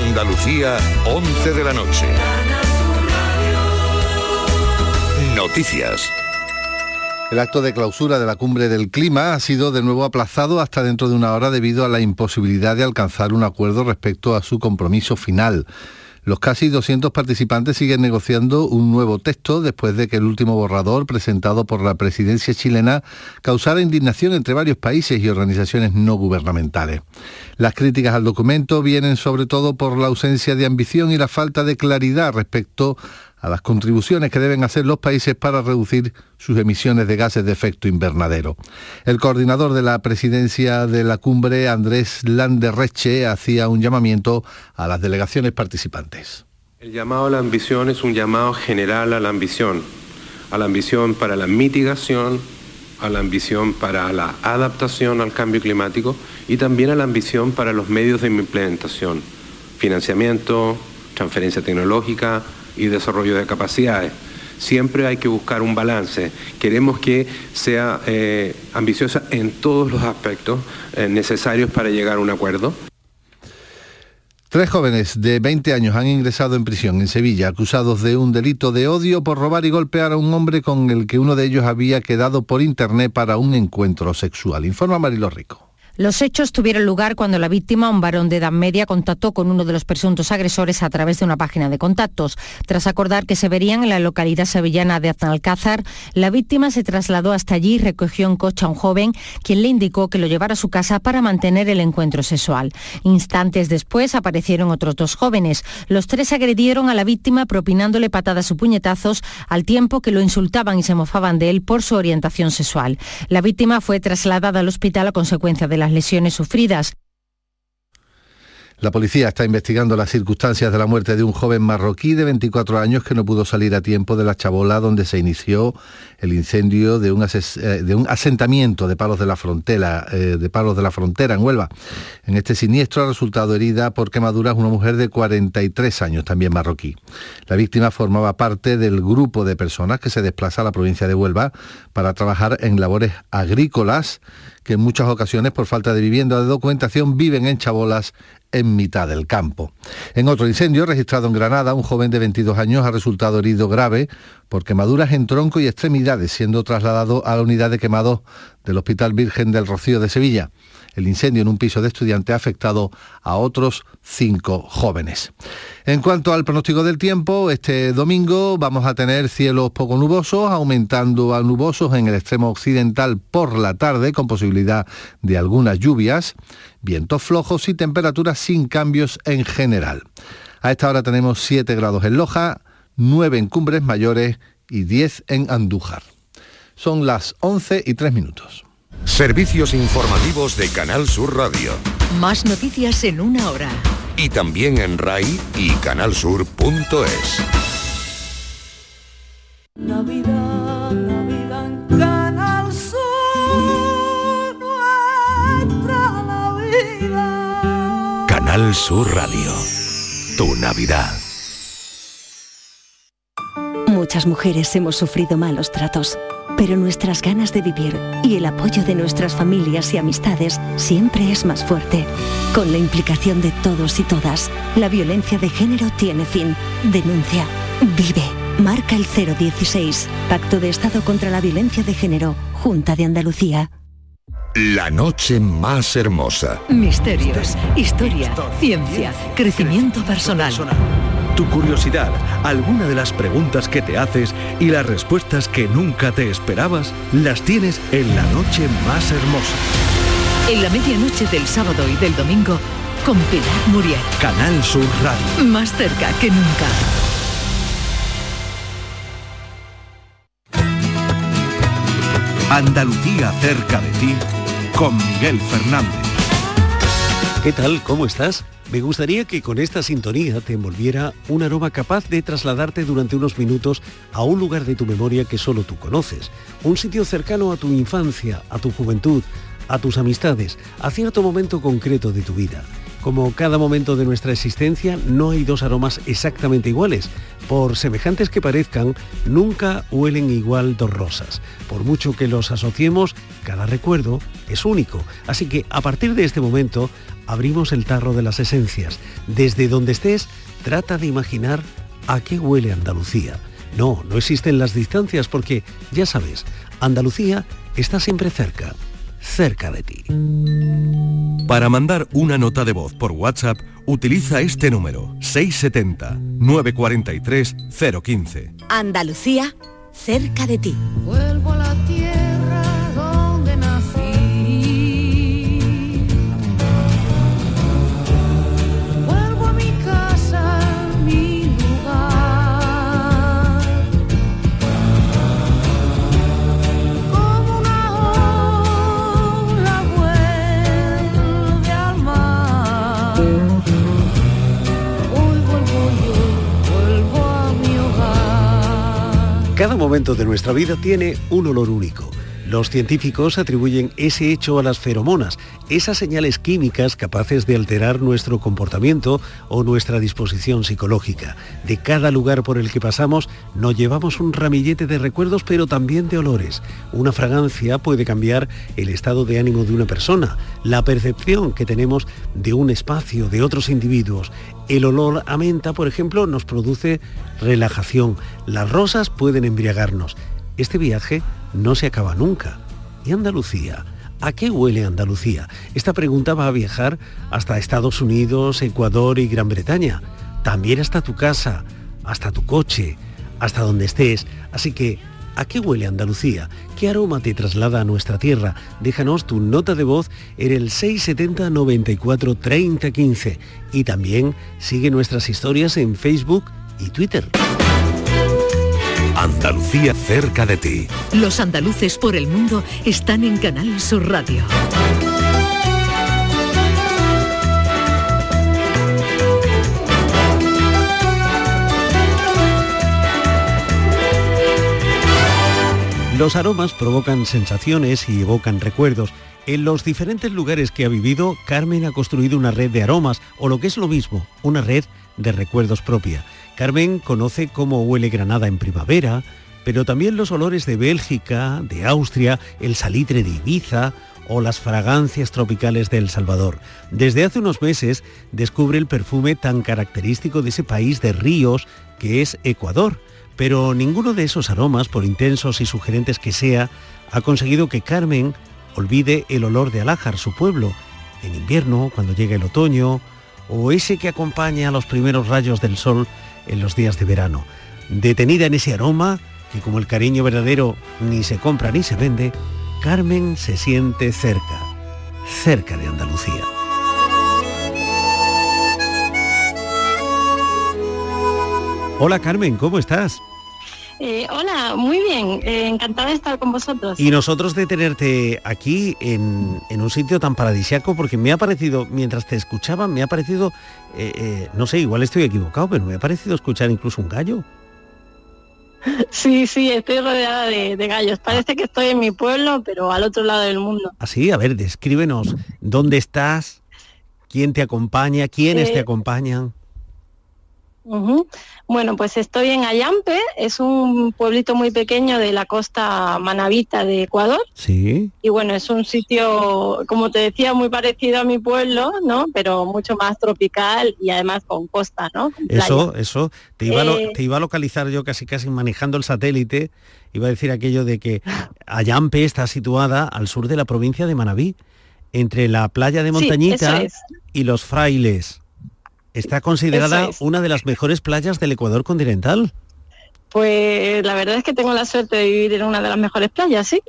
Andalucía, 11 de la noche. Noticias. El acto de clausura de la cumbre del clima ha sido de nuevo aplazado hasta dentro de una hora debido a la imposibilidad de alcanzar un acuerdo respecto a su compromiso final. Los casi 200 participantes siguen negociando un nuevo texto después de que el último borrador presentado por la presidencia chilena causara indignación entre varios países y organizaciones no gubernamentales. Las críticas al documento vienen sobre todo por la ausencia de ambición y la falta de claridad respecto a las contribuciones que deben hacer los países para reducir sus emisiones de gases de efecto invernadero. El coordinador de la presidencia de la cumbre, Andrés Landerreche, hacía un llamamiento a las delegaciones participantes. El llamado a la ambición es un llamado general a la ambición, a la ambición para la mitigación, a la ambición para la adaptación al cambio climático y también a la ambición para los medios de implementación, financiamiento, transferencia tecnológica, y desarrollo de capacidades. Siempre hay que buscar un balance. Queremos que sea eh, ambiciosa en todos los aspectos eh, necesarios para llegar a un acuerdo. Tres jóvenes de 20 años han ingresado en prisión en Sevilla acusados de un delito de odio por robar y golpear a un hombre con el que uno de ellos había quedado por internet para un encuentro sexual. Informa Marilo Rico. Los hechos tuvieron lugar cuando la víctima, un varón de edad media, contactó con uno de los presuntos agresores a través de una página de contactos. Tras acordar que se verían en la localidad sevillana de Aznalcázar, la víctima se trasladó hasta allí y recogió en coche a un joven, quien le indicó que lo llevara a su casa para mantener el encuentro sexual. Instantes después aparecieron otros dos jóvenes. Los tres agredieron a la víctima propinándole patadas o puñetazos al tiempo que lo insultaban y se mofaban de él por su orientación sexual. La víctima fue trasladada al hospital a consecuencia de la lesiones sufridas. La policía está investigando las circunstancias de la muerte de un joven marroquí de 24 años que no pudo salir a tiempo de la chabola donde se inició el incendio de un, eh, asentamiento de palos de la frontera, eh, de palos de la frontera en Huelva. En este siniestro ha resultado herida por quemaduras una mujer de 43 años, también marroquí. La víctima formaba parte del grupo de personas que se desplaza a la provincia de Huelva para trabajar en labores agrícolas que en muchas ocasiones por falta de vivienda de documentación viven en chabolas en mitad del campo. En otro incendio registrado en Granada, un joven de 22 años ha resultado herido grave por quemaduras en tronco y extremidades, siendo trasladado a la unidad de quemados del Hospital Virgen del Rocío de Sevilla. El incendio en un piso de estudiante ha afectado a otros cinco jóvenes. En cuanto al pronóstico del tiempo, este domingo vamos a tener cielos poco nubosos, aumentando a nubosos en el extremo occidental por la tarde, con posibilidad de algunas lluvias, vientos flojos y temperaturas sin cambios en general. A esta hora tenemos 7 grados en Loja, 9 en Cumbres Mayores y 10 en Andújar. Son las 11 y 3 minutos. Servicios informativos de Canal Sur Radio. Más noticias en una hora. Y también en RAI y canalsur.es. Navidad, Navidad Canal Sur, nuestra Navidad. Canal Sur Radio. Tu Navidad. Muchas mujeres hemos sufrido malos tratos pero nuestras ganas de vivir y el apoyo de nuestras familias y amistades siempre es más fuerte. Con la implicación de todos y todas, la violencia de género tiene fin. Denuncia. Vive. Marca el 016. Pacto de Estado contra la Violencia de Género. Junta de Andalucía. La noche más hermosa. Misterios, historia, ciencia, crecimiento personal tu curiosidad, alguna de las preguntas que te haces y las respuestas que nunca te esperabas, las tienes en la noche más hermosa. En la medianoche del sábado y del domingo, con Pilar Muriel. Canal Sur Radio. Más cerca que nunca. Andalucía cerca de ti, con Miguel Fernández. ¿Qué tal? ¿Cómo estás? Me gustaría que con esta sintonía te envolviera un aroma capaz de trasladarte durante unos minutos a un lugar de tu memoria que solo tú conoces, un sitio cercano a tu infancia, a tu juventud, a tus amistades, a cierto momento concreto de tu vida. Como cada momento de nuestra existencia, no hay dos aromas exactamente iguales. Por semejantes que parezcan, nunca huelen igual dos rosas. Por mucho que los asociemos, cada recuerdo es único. Así que a partir de este momento, abrimos el tarro de las esencias. Desde donde estés, trata de imaginar a qué huele Andalucía. No, no existen las distancias porque, ya sabes, Andalucía está siempre cerca, cerca de ti. Para mandar una nota de voz por WhatsApp, utiliza este número 670-943-015. Andalucía, cerca de ti. Vuelvo a la Cada momento de nuestra vida tiene un olor único. Los científicos atribuyen ese hecho a las feromonas, esas señales químicas capaces de alterar nuestro comportamiento o nuestra disposición psicológica. De cada lugar por el que pasamos nos llevamos un ramillete de recuerdos pero también de olores. Una fragancia puede cambiar el estado de ánimo de una persona, la percepción que tenemos de un espacio, de otros individuos. El olor a menta, por ejemplo, nos produce relajación. Las rosas pueden embriagarnos. Este viaje no se acaba nunca. ¿Y Andalucía? ¿A qué huele Andalucía? Esta pregunta va a viajar hasta Estados Unidos, Ecuador y Gran Bretaña. También hasta tu casa, hasta tu coche, hasta donde estés. Así que, ¿a qué huele Andalucía? ¿Qué aroma te traslada a nuestra tierra? Déjanos tu nota de voz en el 670 94 30 15 y también sigue nuestras historias en Facebook y Twitter. Andalucía cerca de ti. Los andaluces por el mundo están en Canal Sur Radio. Los aromas provocan sensaciones y evocan recuerdos. En los diferentes lugares que ha vivido, Carmen ha construido una red de aromas, o lo que es lo mismo, una red de recuerdos propia. Carmen conoce cómo huele Granada en primavera, pero también los olores de Bélgica, de Austria, el salitre de Ibiza o las fragancias tropicales de El Salvador. Desde hace unos meses descubre el perfume tan característico de ese país de ríos que es Ecuador. Pero ninguno de esos aromas, por intensos y sugerentes que sea, ha conseguido que Carmen olvide el olor de Alájar, su pueblo, en invierno, cuando llega el otoño, o ese que acompaña a los primeros rayos del sol en los días de verano. Detenida en ese aroma, que como el cariño verdadero ni se compra ni se vende, Carmen se siente cerca, cerca de Andalucía. Hola Carmen, ¿cómo estás? Eh, hola, muy bien, eh, encantada de estar con vosotros. Y nosotros de tenerte aquí en, en un sitio tan paradisiaco, porque me ha parecido, mientras te escuchaba, me ha parecido, eh, no sé, igual estoy equivocado, pero me ha parecido escuchar incluso un gallo. Sí, sí, estoy rodeada de, de gallos. Parece que estoy en mi pueblo, pero al otro lado del mundo. Así, a ver, descríbenos dónde estás, quién te acompaña, quiénes te acompañan. Bueno, pues estoy en Ayampe, es un pueblito muy pequeño de la costa manabita de Ecuador. Sí. Y bueno, es un sitio, como te decía, muy parecido a mi pueblo, ¿no? Pero mucho más tropical y además con costa, ¿no? Con. Eso, eso, te iba, a lo- Eh, te iba a localizar yo casi casi manejando el satélite, iba a decir aquello de que Ayampe está situada al sur de la provincia de Manabí, entre la playa de Montañita es. y los frailes. Está considerada es. una de las mejores playas del Ecuador continental. Pues la verdad es que tengo la suerte de vivir en una de las mejores playas, sí.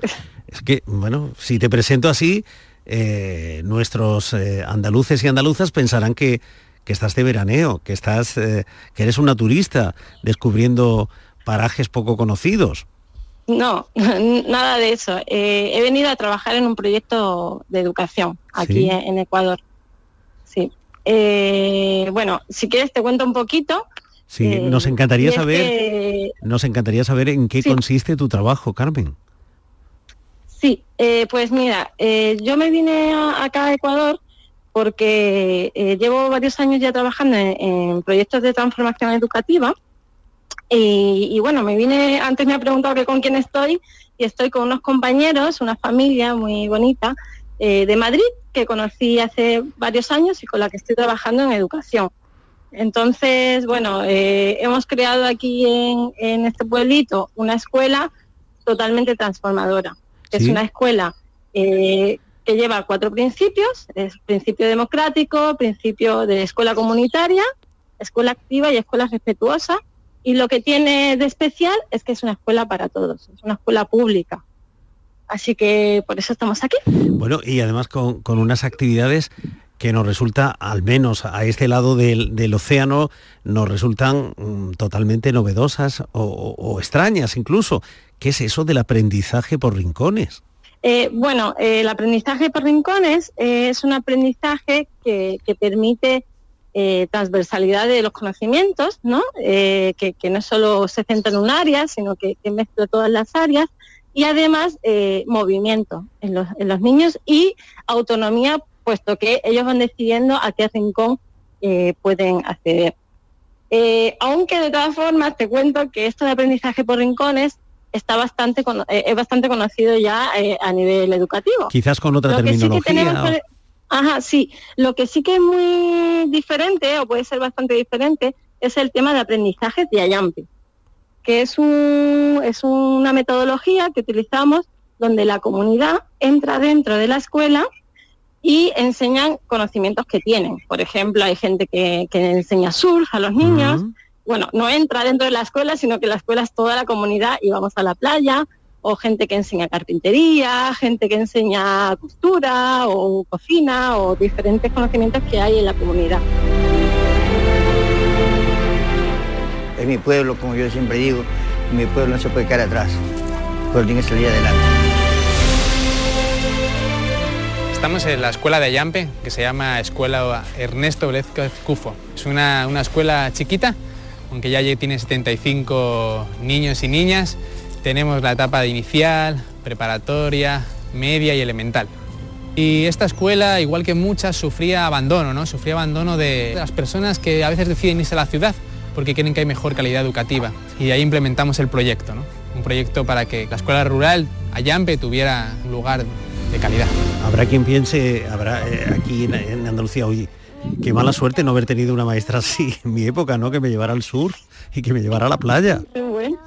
Es que, bueno, si te presento así, eh, nuestros eh, andaluces y andaluzas pensarán que, que estás de veraneo, que estás, eh, que eres una turista descubriendo parajes poco conocidos. No, nada de eso. He venido a trabajar en un proyecto de educación aquí Sí. en Ecuador. Sí. Eh, bueno, si quieres te cuento un poquito. Sí, Eh, nos encantaría y es saber, que- nos encantaría saber en qué Sí. consiste tu trabajo, Carmen. Sí, eh, pues mira, eh, yo me vine a- acá a Ecuador porque eh, llevo varios años ya trabajando en, en proyectos de transformación educativa y, y, bueno, me vine, antes me ha preguntado que con quién estoy y estoy con unos compañeros, una familia muy bonita eh, de Madrid que conocí hace varios años y con la que estoy trabajando en educación. Entonces, bueno, eh, hemos creado aquí en, en, este pueblito una escuela totalmente transformadora. ¿Sí? Es una escuela eh, que lleva cuatro principios, es principio democrático, principio de escuela comunitaria, escuela activa y escuela respetuosa. Y lo que tiene de especial es que es una escuela para todos, es una escuela pública. Así que por eso estamos aquí. Bueno, y además con, con unas actividades que nos resulta, al menos a este lado del, del océano, nos resultan mm, totalmente novedosas o, o, o, extrañas incluso. ¿Qué es eso del aprendizaje por rincones? Eh, bueno, eh, el aprendizaje por rincones eh, es un aprendizaje que, que permite eh, transversalidad de los conocimientos, ¿no? Que, que, no solo se centra en un área, sino que, que mezcla todas las áreas y además movimiento en los, en los niños y autonomía puesto que ellos van decidiendo a qué rincón eh, pueden acceder. Eh, aunque de todas formas te cuento que esto de aprendizaje por rincones está bastante eh, es bastante conocido ya eh, a nivel educativo. Quizás con otra Lo terminología. Sí tenemos, o... Ajá, sí. Lo que sí que es muy diferente, o puede ser bastante diferente, es el tema de aprendizaje de Ayampi, que es, un, es una metodología que utilizamos donde la comunidad entra dentro de la escuela y enseñan conocimientos que tienen. Por ejemplo, hay gente que, que enseña surf a los niños. Uh -huh. Bueno, no entra dentro de la escuela, sino que la escuela es toda la comunidad y vamos a la playa. O gente que enseña carpintería, gente que enseña costura o cocina o diferentes conocimientos que hay en la comunidad. Es mi pueblo, como yo siempre digo, mi pueblo no se puede quedar atrás, pero tiene que salir adelante. Estamos en la escuela de Ayampe, que se llama Escuela Ernesto Velázquez Cufo. Es una, una, escuela chiquita, aunque ya tiene 75 niños y niñas. Tenemos la etapa de inicial, preparatoria, media y elemental. Y esta escuela, igual que muchas, sufría abandono, ¿no? Sufría abandono de las personas que a veces deciden irse a la ciudad porque quieren que hay mejor calidad educativa. Y ahí implementamos el proyecto, ¿no? Un proyecto para que la escuela rural Ayampe tuviera un lugar de calidad. Habrá quien piense, habrá eh, aquí en, en, Andalucía, oye, qué mala suerte no haber tenido una maestra así en mi época, ¿no? Que me llevara al sur y que me llevara a la playa. Bueno,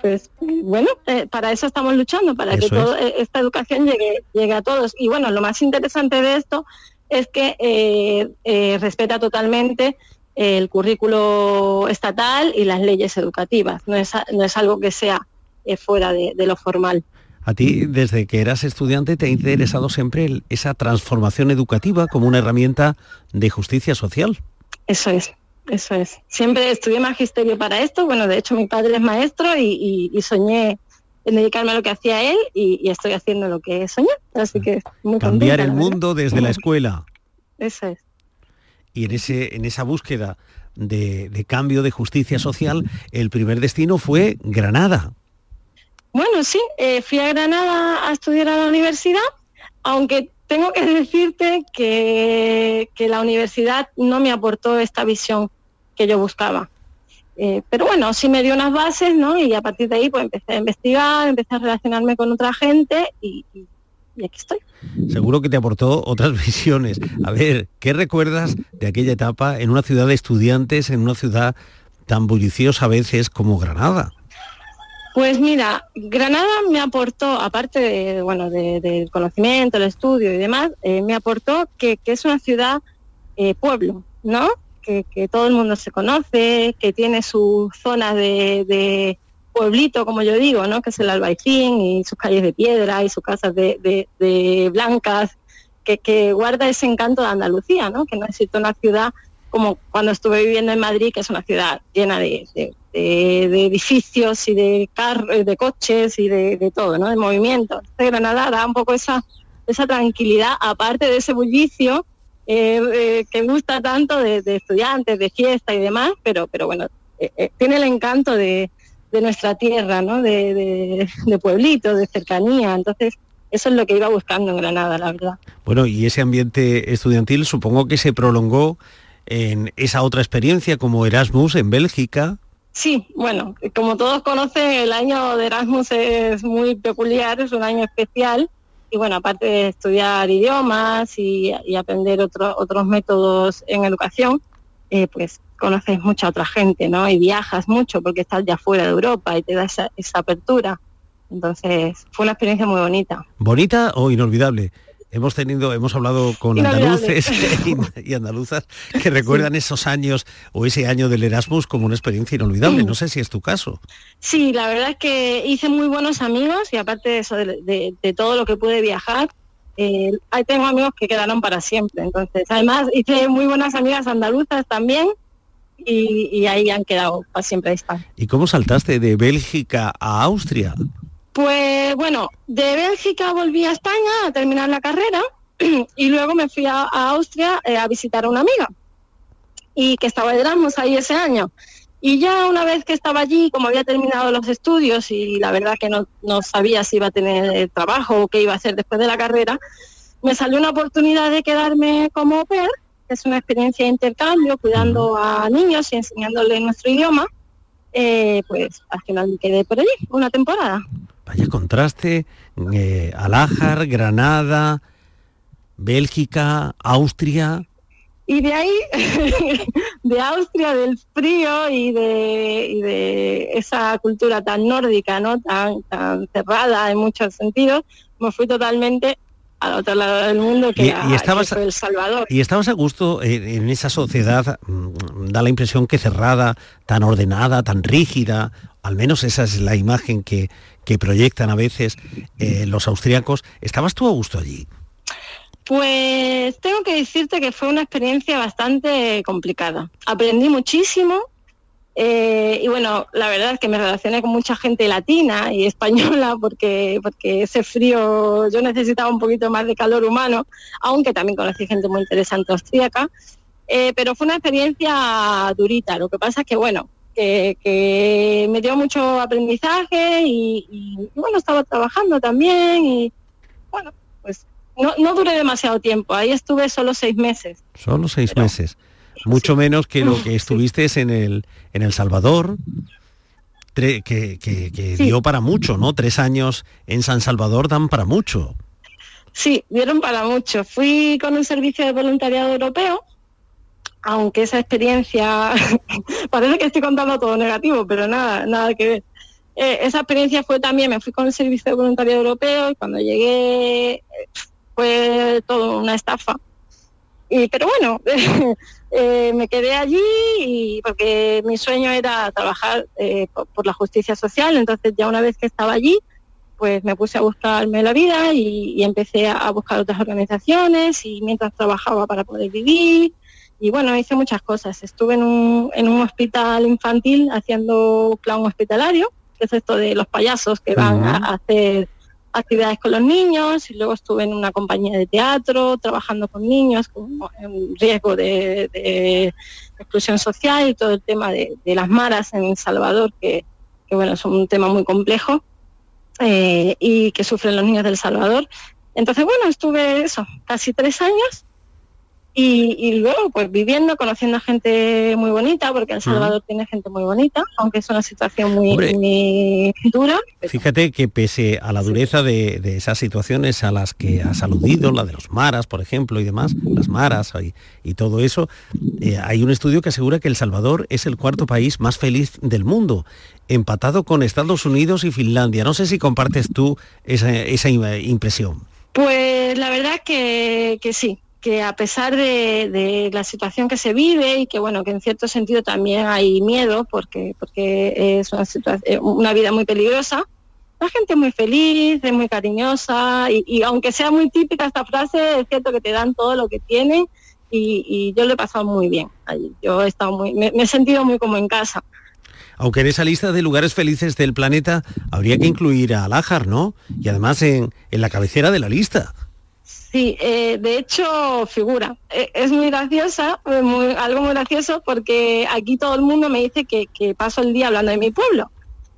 pues bueno, eh, para eso estamos luchando, para eso que toda es. esta educación llegue, llegue a todos. Y bueno, lo más interesante de esto es que eh, eh, respeta totalmente el currículo estatal y las leyes educativas. No es, no es algo que sea eh, fuera de, de lo formal. A ti, desde que eras estudiante, te ha interesado siempre esa transformación educativa como una herramienta de justicia social. Eso es, eso es. Siempre estudié magisterio para esto. Bueno, de hecho, mi padre es maestro y, y, y soñé en dedicarme a lo que hacía él y, y, estoy haciendo lo que soñé. Así que muy Cambiar contenta, el mundo desde la escuela. Eso es. Y en, ese, en esa búsqueda de, de cambio de justicia social, el primer destino fue Granada. Bueno, sí, eh, fui a Granada a estudiar a la universidad, aunque tengo que decirte que, que, la universidad no me aportó esta visión que yo buscaba. Eh, pero bueno, sí me dio unas bases, ¿no? Y a partir de ahí pues empecé a investigar, empecé a relacionarme con otra gente y, y, y aquí estoy. Seguro que te aportó otras visiones. A ver, ¿qué recuerdas de aquella etapa en una ciudad de estudiantes, en una ciudad tan bulliciosa a veces como Granada? Pues mira, Granada me aportó, aparte de, bueno, del de conocimiento, el estudio y demás, eh, me aportó que, que, es una ciudad eh, pueblo, ¿no? Que, que, todo el mundo se conoce, que tiene su zona de, de, pueblito, como yo digo, ¿no? Que es el Albaicín y sus calles de piedra y sus casas de, blancas, que, guarda ese encanto de Andalucía, ¿no? Que no es una ciudad como cuando estuve viviendo en Madrid, que es una ciudad llena de, de, edificios y de, car de coches y de, todo, ¿no? de movimiento. Entonces, Granada da un poco esa, esa tranquilidad, aparte de ese bullicio eh, eh, que gusta tanto de, de, estudiantes, de fiesta y demás, pero, pero bueno, eh, eh tiene el encanto de, de nuestra tierra, ¿no? de, de, de pueblito, de cercanía. Entonces, eso es lo que iba buscando en Granada, la verdad. Bueno, y ese ambiente estudiantil supongo que se prolongó en esa otra experiencia como Erasmus en Bélgica. Sí, bueno, como todos conocen, el año de Erasmus es muy peculiar, es un año especial. Y bueno, aparte de estudiar idiomas y, y aprender otro- otros métodos en educación, eh, pues conoces mucha otra gente, ¿no? Y viajas mucho porque estás ya fuera de Europa y te da esa, esa apertura. Entonces, fue una experiencia muy bonita. ¿Bonita o inolvidable? Hemos tenido, hemos hablado con andaluces y andaluzas que recuerdan esos años o ese año del Erasmus como una experiencia inolvidable. No sé si es tu caso. Sí, la verdad es que hice muy buenos amigos y aparte de eso, de, de- de todo lo que pude viajar, eh, tengo amigos que quedaron para siempre. Entonces, además hice muy buenas amigas andaluzas también y, y ahí han quedado para siempre. Están. ¿Y cómo saltaste de Bélgica a Austria? Pues bueno, de Bélgica volví a España a terminar la carrera y luego me fui a, a Austria eh, a visitar a una amiga y que estaba de Erasmus ahí ese año. Y ya una vez que estaba allí, como había terminado los estudios y la verdad que no, no sabía si iba a tener trabajo o qué iba a hacer después de la carrera, me salió una oportunidad de quedarme como au pair, es una experiencia de intercambio, cuidando a niños y enseñándoles nuestro idioma. Eh, pues al final me quedé por allí una temporada. Vaya contraste, eh, Alájar, Granada, Bélgica, Austria. Y de ahí, de Austria, del frío y de, y de esa cultura tan nórdica, ¿no? Tan, tan cerrada en muchos sentidos, me fui totalmente al otro lado del mundo que, Y- que estabas- fue El Salvador. ¿Y estabas a gusto en, en esa sociedad? mm, Da la impresión que cerrada, tan ordenada, tan rígida, al menos esa es la imagen que, que proyectan a veces eh, los austríacos. ¿Estabas tú a gusto allí? Pues tengo que decirte que fue una experiencia bastante complicada. Aprendí muchísimo eh, y bueno, la verdad es que me relacioné con mucha gente latina y española porque, porque ese frío yo necesitaba un poquito más de calor humano, aunque también conocí gente muy interesante austríaca. Eh, pero fue una experiencia durita. Lo que pasa es que bueno, que, que me dio mucho aprendizaje y, y, y, bueno, estaba trabajando también y bueno, pues no, no duré demasiado tiempo, ahí estuve solo seis meses. Solo seis meses. Mucho menos que lo que estuviste en el, en El Salvador, que, que- que Sí. dio para mucho, ¿no? Tres años en San Salvador dan para mucho. Sí, dieron para mucho. Fui con un servicio de voluntariado europeo, aunque esa experiencia, parece que estoy contando todo negativo, pero nada, nada que ver. Eh, esa experiencia fue también, me fui con el servicio de voluntariado europeo y cuando llegué eh, fue todo una estafa. Y, pero bueno, eh, me quedé allí y porque mi sueño era trabajar eh, por, por la justicia social, entonces ya una vez que estaba allí, pues me puse a buscarme la vida y, y empecé a, a buscar otras organizaciones y mientras trabajaba para poder vivir. Y bueno, hice muchas cosas. Estuve en un, en un hospital infantil haciendo clown hospitalario, que es esto de los payasos que van a, a hacer actividades con los niños y luego estuve en una compañía de teatro trabajando con niños con riesgo de, de exclusión social y todo el tema de, de las maras en El Salvador, que, bueno, es un tema muy complejo eh, y que sufren los niños del Salvador. Entonces, bueno, estuve eso, casi tres años y, y luego pues viviendo, conociendo a gente muy bonita, porque El Salvador tiene gente muy bonita, aunque es una situación muy, dura. Fíjate que pese a la dureza de, de esas situaciones a las que has aludido, la de los maras, por ejemplo, y demás, las maras y, y todo eso, eh, hay un estudio que asegura que El Salvador es el cuarto país más feliz del mundo, empatado con Estados Unidos y Finlandia. No sé si compartes tú esa, esa im- impresión. Pues la verdad que, que sí, que a pesar de, la situación que se vive y que bueno, que en cierto sentido también hay miedo porque, porque es una, eh, una vida muy peligrosa, la gente es muy feliz, es muy cariñosa y, aunque sea muy típica esta frase, es cierto que te dan todo lo que tienen y, yo lo he pasado muy bien allí. Yo he estado muy, me, me he sentido muy como en casa. Aunque en esa lista de lugares felices del planeta habría que incluir a Alájar, ¿no? Y además en, en la cabecera de la lista. Sí, eh, de hecho figura. Eh, es muy graciosa, eh, muy- algo muy gracioso porque aquí todo el mundo me dice que, que paso el día hablando de mi pueblo.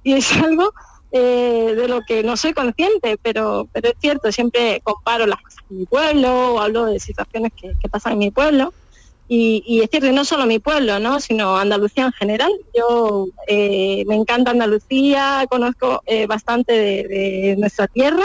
Y es algo eh, de lo que no soy consciente, pero, pero es cierto, siempre comparo las cosas en mi pueblo o hablo de situaciones que, pasan en mi pueblo. Y, es cierto, no solo mi pueblo, ¿no? sino Andalucía en general. Yo me encanta Andalucía, conozco bastante de, de, nuestra tierra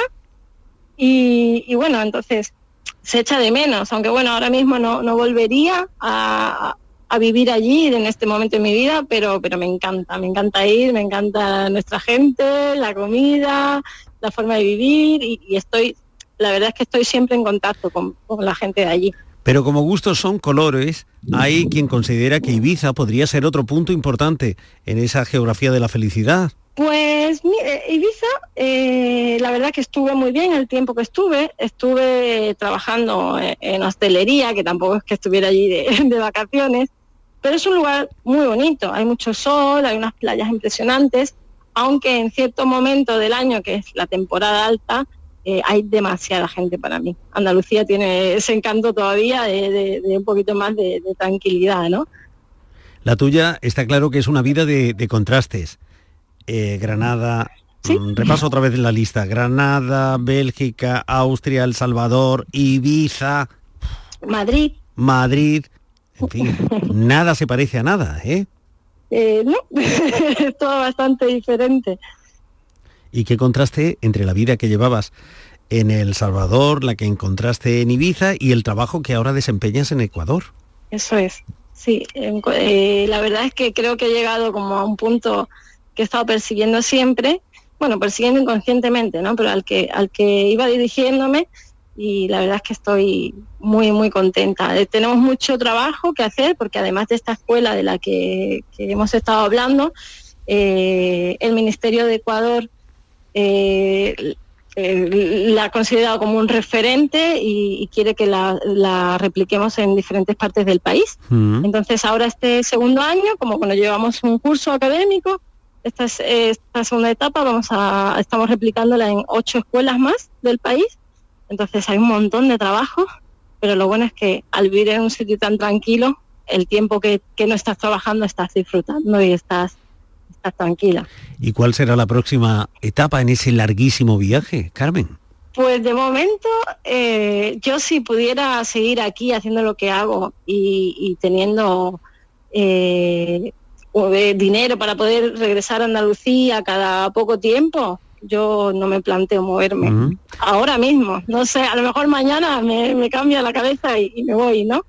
y, bueno, entonces se echa de menos, aunque bueno, ahora mismo no, no volvería a, a, vivir allí en este momento de mi vida, pero, pero me encanta, me encanta ir, me encanta nuestra gente, la comida, la forma de vivir y, estoy, la verdad es que estoy siempre en contacto con, con la gente de allí. Pero como gustos son colores, hay quien considera que Ibiza podría ser otro punto importante en esa geografía de la felicidad. Pues mire, Ibiza, eh, la verdad que estuve muy bien el tiempo que estuve. Estuve trabajando en hostelería, que tampoco es que estuviera allí de, de vacaciones, pero es un lugar muy bonito. Hay mucho sol, hay unas playas impresionantes, aunque en cierto momento del año, que es la temporada alta, eh, hay demasiada gente para mí. Andalucía tiene ese encanto todavía de, de, de un poquito más de, de, tranquilidad, ¿no? La tuya está claro que es una vida de, contrastes. Eh, Granada, ¿Sí? Mm, repaso otra vez la lista. Granada, Bélgica, Austria, El Salvador, Ibiza. Madrid. Madrid. En fin, nada se parece a nada, ¿eh? eh no, es todo bastante diferente y qué contraste entre la vida que llevabas en El Salvador, la que encontraste en Ibiza y el trabajo que ahora desempeñas en Ecuador. Eso es, sí. Eh, la verdad es que creo que he llegado como a un punto que he estado persiguiendo siempre, bueno, persiguiendo inconscientemente, ¿no? Pero al que, al que iba dirigiéndome y la verdad es que estoy muy, muy contenta. Eh, tenemos mucho trabajo que hacer porque además de esta escuela de la que, hemos estado hablando, eh, el Ministerio de Ecuador eh, eh, la ha considerado como un referente y, y quiere que la, la, repliquemos en diferentes partes del país. Mm. Entonces ahora este segundo año, como cuando llevamos un curso académico, esta, es, esta segunda etapa vamos a, estamos replicándola en ocho escuelas más del país. Entonces hay un montón de trabajo, pero lo bueno es que al vivir en un sitio tan tranquilo, el tiempo que, que no estás trabajando estás disfrutando y estás estás tranquila. ¿Y cuál será la próxima etapa en ese larguísimo viaje, Carmen? Pues de momento, eh, yo si pudiera seguir aquí haciendo lo que hago y, y teniendo eh, dinero para poder regresar a Andalucía cada poco tiempo, yo no me planteo moverme. Uh -huh. Ahora mismo, no sé, a lo mejor mañana me, me cambia la cabeza y, y, me voy, ¿no?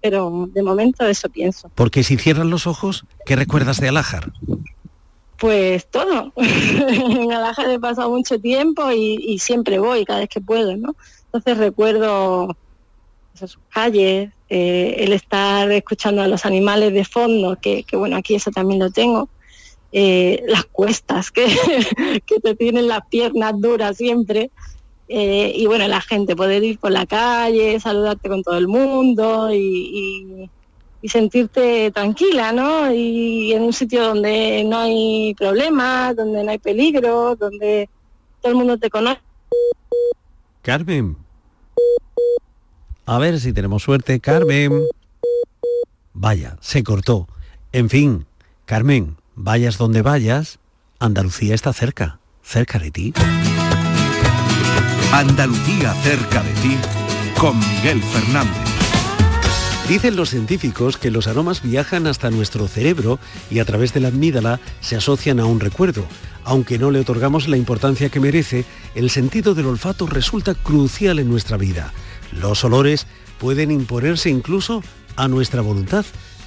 Pero de momento eso pienso. Porque si cierran los ojos, ¿qué recuerdas de Alájar? Pues todo. en Alajar he pasado mucho tiempo y, siempre voy cada vez que puedo, ¿no? Entonces recuerdo sus calles, eh, el estar escuchando a los animales de fondo, que, que bueno, aquí eso también lo tengo, eh, las cuestas, que, que te tienen las piernas duras siempre, eh, y bueno, la gente, poder ir por la calle, saludarte con todo el mundo y y sentirte tranquila, ¿no? Y en un sitio donde no hay problemas, donde no hay peligro, donde todo el mundo te conoce. Carmen. A ver si tenemos suerte, Carmen. Vaya, se cortó. En fin, Carmen, vayas donde vayas, Andalucía está cerca, cerca de ti. Andalucía cerca de ti, con Miguel Fernández. Dicen los científicos que los aromas viajan hasta nuestro cerebro y a través de la amígdala se asocian a un recuerdo. Aunque no le otorgamos la importancia que merece, el sentido del olfato resulta crucial en nuestra vida. Los olores pueden imponerse incluso a nuestra voluntad.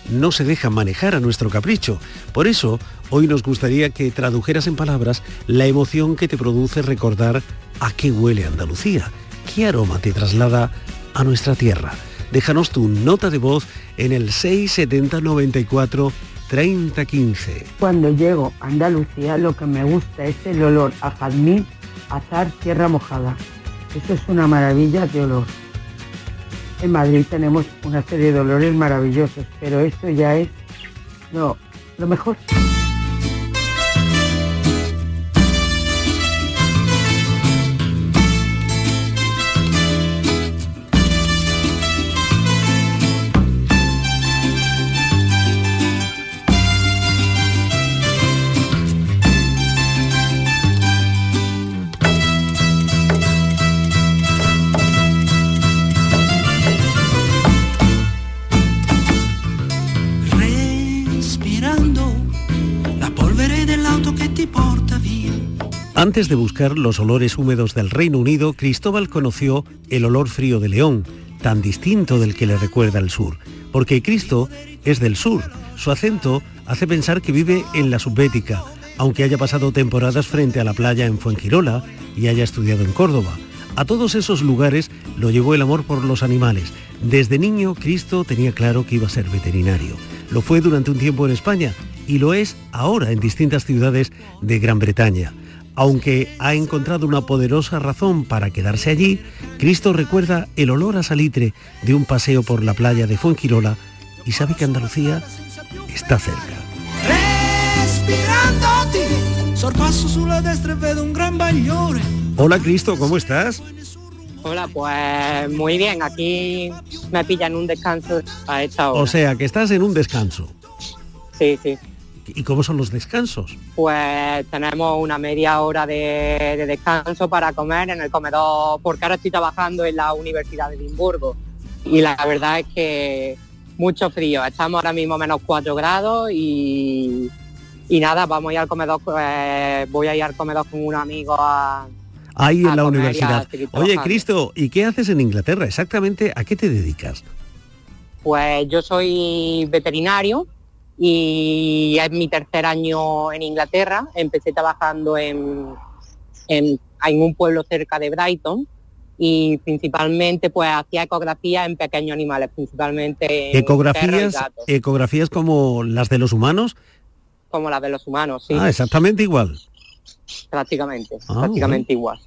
No se dejan manejar a nuestro capricho. Por eso, hoy nos gustaría que tradujeras en palabras la emoción que te produce recordar a qué huele Andalucía, qué aroma te traslada a nuestra tierra déjanos tu nota de voz en el 670 94 30 15. Cuando llego a Andalucía lo que me gusta es el olor a jazmín, azar, tierra mojada. Eso es una maravilla de olor. En Madrid tenemos una serie de olores maravillosos, pero esto ya es no, lo mejor. Antes de buscar los olores húmedos del Reino Unido, Cristóbal conoció el olor frío de León, tan distinto del que le recuerda el sur, porque Cristo es del sur. Su acento hace pensar que vive en la subbética, aunque haya pasado temporadas frente a la playa en Fuengirola y haya estudiado en Córdoba. A todos esos lugares lo llevó el amor por los animales. Desde niño, Cristo tenía claro que iba a ser veterinario. Lo fue durante un tiempo en España y lo es ahora en distintas ciudades de Gran Bretaña. Aunque ha encontrado una poderosa razón para quedarse allí, Cristo recuerda el olor a salitre de un paseo por la playa de Fuengirola y sabe que Andalucía está cerca. Hola Cristo, ¿cómo estás? Hola, pues muy bien, aquí me pillan un descanso a esta hora. O sea, que estás en un descanso. Sí, sí. ¿Y cómo son los descansos? Pues tenemos una media hora de, de descanso para comer en el comedor, porque ahora estoy trabajando en la Universidad de Edimburgo. Y la verdad es que mucho frío. Estamos ahora mismo menos 4 grados y, y nada, vamos a ir al comedor, eh, voy a ir al comedor con un amigo a, Ahí a en la a universidad. Oye. Cristo, ¿y qué haces en Inglaterra? Exactamente, ¿a qué te dedicas? Pues yo soy veterinario y es mi tercer año en Inglaterra. Empecé trabajando en, en, en un pueblo cerca de Brighton y principalmente pues hacía ecografía en pequeños animales, principalmente en y Ecografías, gatos, ecografías como las de los humanos. como las de los humanos, sí. Ah, exactamente igual. prácticamente, Ah, prácticamente igual.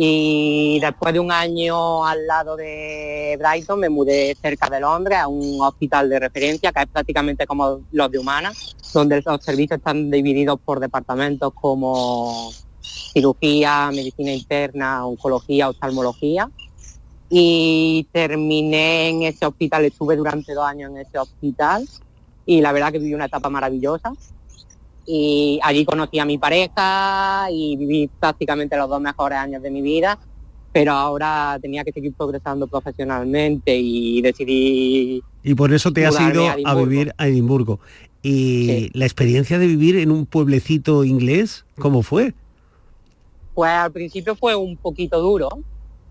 Y después de un año al lado de Brighton me mudé cerca de Londres a un hospital de referencia que es prácticamente como los de humanas, donde los servicios están divididos por departamentos como cirugía, medicina interna, oncología, oftalmología. Y terminé en ese hospital, estuve durante dos años en ese hospital y la verdad que viví una etapa maravillosa y allí conocí a mi pareja y viví prácticamente los dos mejores años de mi vida, pero ahora tenía que seguir progresando profesionalmente y decidí Y por eso te has ido a vivir a Edimburgo. Y la experiencia de vivir en un pueblecito inglés, ¿cómo fue? Pues al principio fue un poquito duro,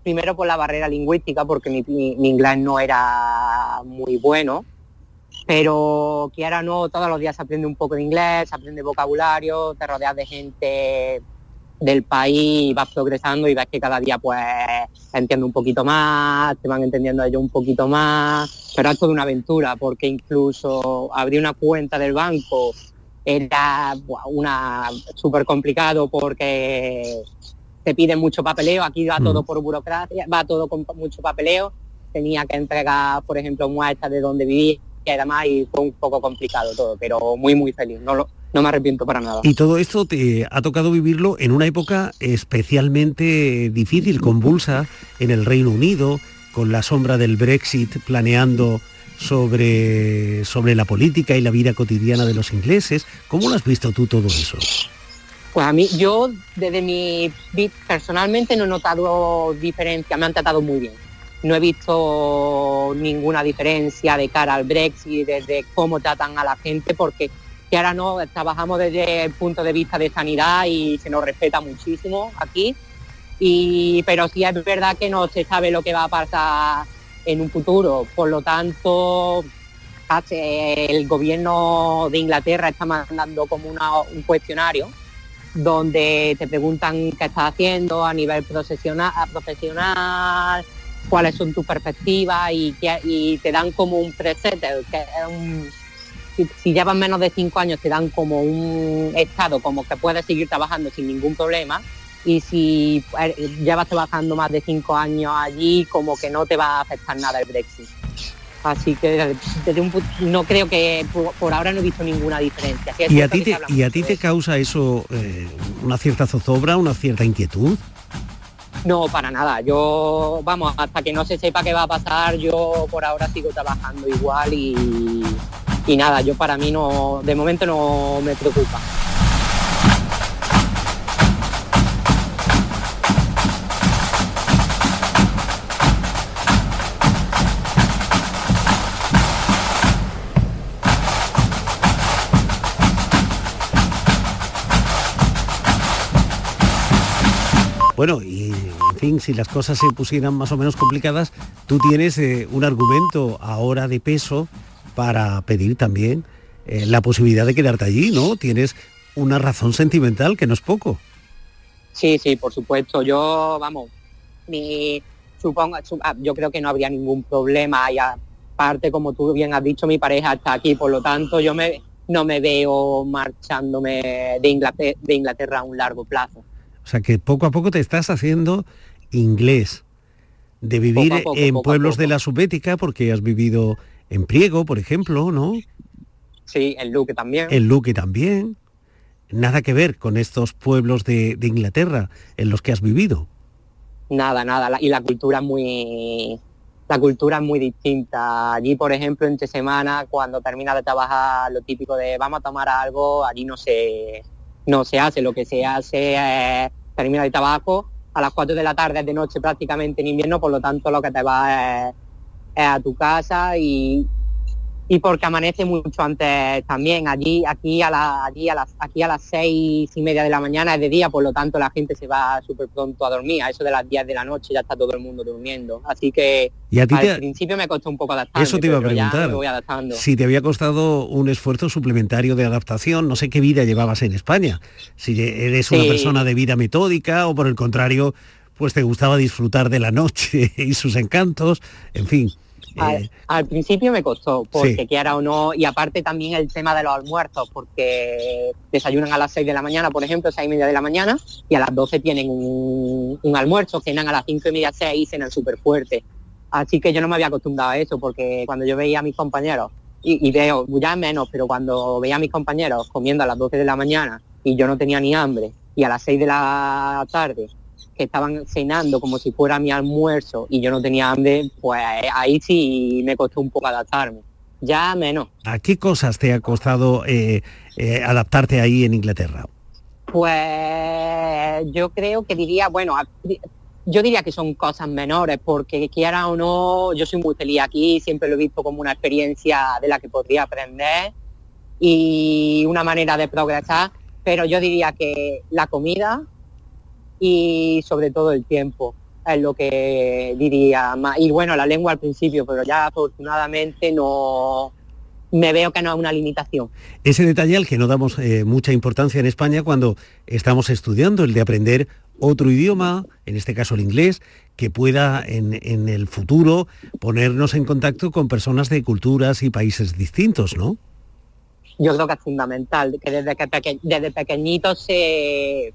primero por la barrera lingüística, porque mi, mi- mi inglés no era muy bueno, pero que ahora no, todos los días se aprende un poco de inglés, se aprende vocabulario, te rodeas de gente del país, vas progresando y ves que cada día pues entiendo un poquito más, te van entendiendo ellos un poquito más, pero es toda una aventura, porque incluso abrir una cuenta del banco era una súper complicado porque te piden mucho papeleo, aquí va Mm. todo por burocracia, va todo con mucho papeleo, tenía que entregar, por ejemplo, muestras de donde vivía y además y fue un poco complicado todo, pero muy muy feliz, no, lo- no me arrepiento para nada. Y todo esto te ha tocado vivirlo en una época especialmente difícil, convulsa, en el Reino Unido, con la sombra del Brexit planeando sobre, sobre la política y la vida cotidiana de los ingleses. ¿Cómo lo has visto tú todo eso? Pues a mí, yo desde mi personalmente no he notado diferencia, me han tratado muy bien. No he visto ninguna diferencia de cara al Brexit, desde cómo tratan a la gente, porque que ahora no trabajamos desde el punto de vista de sanidad y se nos respeta muchísimo aquí. Y, pero sí es verdad que no se sabe lo que va a pasar en un futuro. Por lo tanto, el gobierno de Inglaterra está mandando como un cuestionario donde te preguntan qué estás haciendo a nivel profesional cuáles son tus perspectivas y, te dan como un preset, que es un- si, si llevas menos de cinco años te dan como un estado como que puedes seguir trabajando sin ningún problema y si eh, llevas trabajando más de cinco años allí como que no te va a afectar nada el Brexit. Así que desde un no creo que por, por ahora no he visto ninguna diferencia. Sí ¿Y a ti te, y a ti causa eso eh, una cierta zozobra, una cierta inquietud? No, para nada. Yo, vamos, hasta que no se sepa qué va a pasar, yo por ahora sigo trabajando igual y, y nada, yo para mí no, de momento no me preocupa. Bueno, y fin, si las cosas se pusieran más o menos complicadas, tú tienes eh, un argumento ahora de peso para pedir también eh, la posibilidad de quedarte allí, ¿no? Tienes una razón sentimental que no es poco. Sí, sí, por supuesto. Yo, vamos, mi, supongo, su- ah, yo creo que no habría ningún problema y aparte, como tú bien has dicho, mi pareja está aquí, por lo tanto, yo me, no me veo marchándome de Inglaterra, de Inglaterra a un largo plazo. O sea que poco a poco te estás haciendo inglés. De vivir Poco a poco, en poco pueblos de la Subbética, porque has vivido en Priego, por ejemplo, ¿no? Sí, en Luque también. En Luque también. Nada que ver con estos pueblos de, de Inglaterra en los que has vivido. Nada, nada. la- y la cultura muy la cultura es muy distinta. Allí, por ejemplo, entre semana, cuando termina de trabajar, lo típico de vamos a tomar algo, allí no se no se hace. Lo que se hace es termina el trabajo a las 4 de la tarde es de noche prácticamente en invierno, por lo tanto lo que te va es, a tu casa y y porque amanece mucho antes también allí aquí a la, allí a las aquí a las seis y media de la mañana es de día por lo tanto la gente se va súper pronto a dormir a eso de las 10 de la noche ya está todo el mundo durmiendo así que Y a ti al te- principio me costó un poco adaptarme Eso te iba a preguntar. voy adaptando Si te había costado un esfuerzo suplementario de adaptación, no sé qué vida llevabas en España. Si eres una Sí. persona de vida metódica o por el contrario, pues te gustaba disfrutar de la noche y sus encantos, en fin. Eh, al, al principio me costó, porque Sí. quiera o no, y aparte también el tema de los almuerzos, porque desayunan a las 6 de la mañana, por ejemplo, 6 y media de la mañana, y a las 12 tienen un, un almuerzo, cenan a las 5 y media, 6 y cenan súper fuerte. Así que yo no me había acostumbrado a eso, porque cuando yo veía a mis compañeros, y, y veo, ya menos, pero cuando veía a mis compañeros comiendo a las 12 de la mañana y yo no tenía ni hambre, y a las 6 de la tarde que estaban cenando como si fuera mi almuerzo y yo no tenía hambre, pues ahí sí me costó un poco adaptarme. Ya menos. ¿A qué cosas te ha costado eh, eh, adaptarte ahí en Inglaterra? Pues yo creo que diría, bueno, yo diría que son cosas menores, porque quiera o no, yo soy muy feliz aquí, siempre lo he visto como una experiencia de la que podría aprender y una manera de progresar, pero yo diría que la comida y sobre todo el tiempo es lo que diría más. Y bueno, la lengua al principio, pero ya afortunadamente no me veo que no es una limitación. Ese detalle al que no damos eh, mucha importancia en España cuando estamos estudiando, el de aprender otro idioma, en este caso el inglés, que pueda en, en el futuro ponernos en contacto con personas de culturas y países distintos, ¿no? yo creo que es fundamental, que desde, que peque- desde pequeñitos se,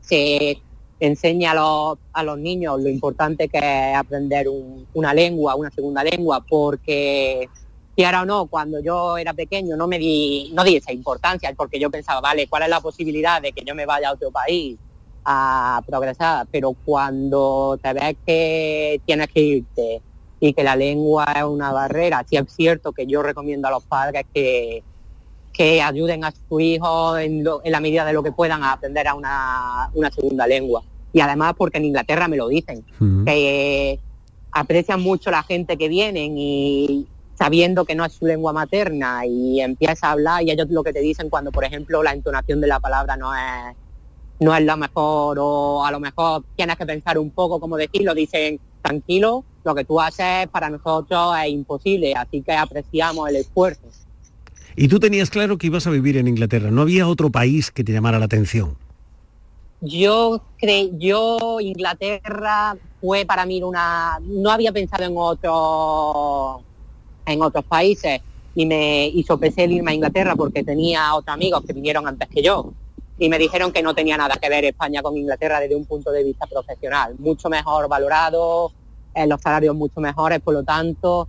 se enseña a los, niños lo importante que es aprender un- una lengua, una segunda lengua, porque quiera o no, cuando yo era pequeño no me di, no di esa importancia, porque yo pensaba, vale, ¿cuál es la posibilidad de que yo me vaya a otro país a progresar? Pero cuando te ves que tienes que irte y que la lengua es una barrera, sí es cierto que yo recomiendo a los padres que, que ayuden a su hijo en, lo- en la medida de lo que puedan a aprender a una, una segunda lengua. Y además porque en Inglaterra me lo dicen, que aprecian mucho la gente que vienen y sabiendo que no es su lengua materna y empieza a hablar y ellos lo que te dicen cuando, por ejemplo, la entonación de la palabra no es no es la mejor o a lo mejor tienes que pensar un poco cómo decirlo, dicen tranquilo, lo que tú haces para nosotros es imposible, así que apreciamos el esfuerzo. Y tú tenías claro que ibas a vivir en Inglaterra, no había otro país que te llamara la atención. Yo cre yo Inglaterra fue para mí una no había pensado en otros en otros países. Y me sopesé el irme a Inglaterra porque tenía otros amigos que vinieron antes que yo. Y me dijeron que no tenía nada que ver España con Inglaterra desde un punto de vista profesional, mucho mejor valorado, eh, los salarios mucho mejores, por lo tanto,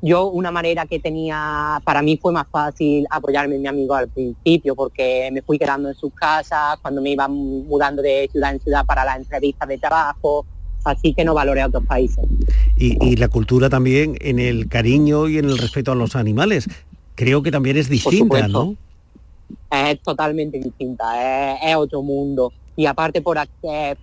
yo una manera que tenía, para mí fue más fácil apoyarme en mi amigo al principio, porque me fui quedando en sus casas, cuando me iba mudando de ciudad en ciudad para las entrevistas de trabajo, así que no valoré a otros países. Y, y la cultura también en el cariño y en el respeto a los animales. Creo que también es distinta. ¿no? es totalmente distinta, es, es otro mundo. Y aparte por aquí,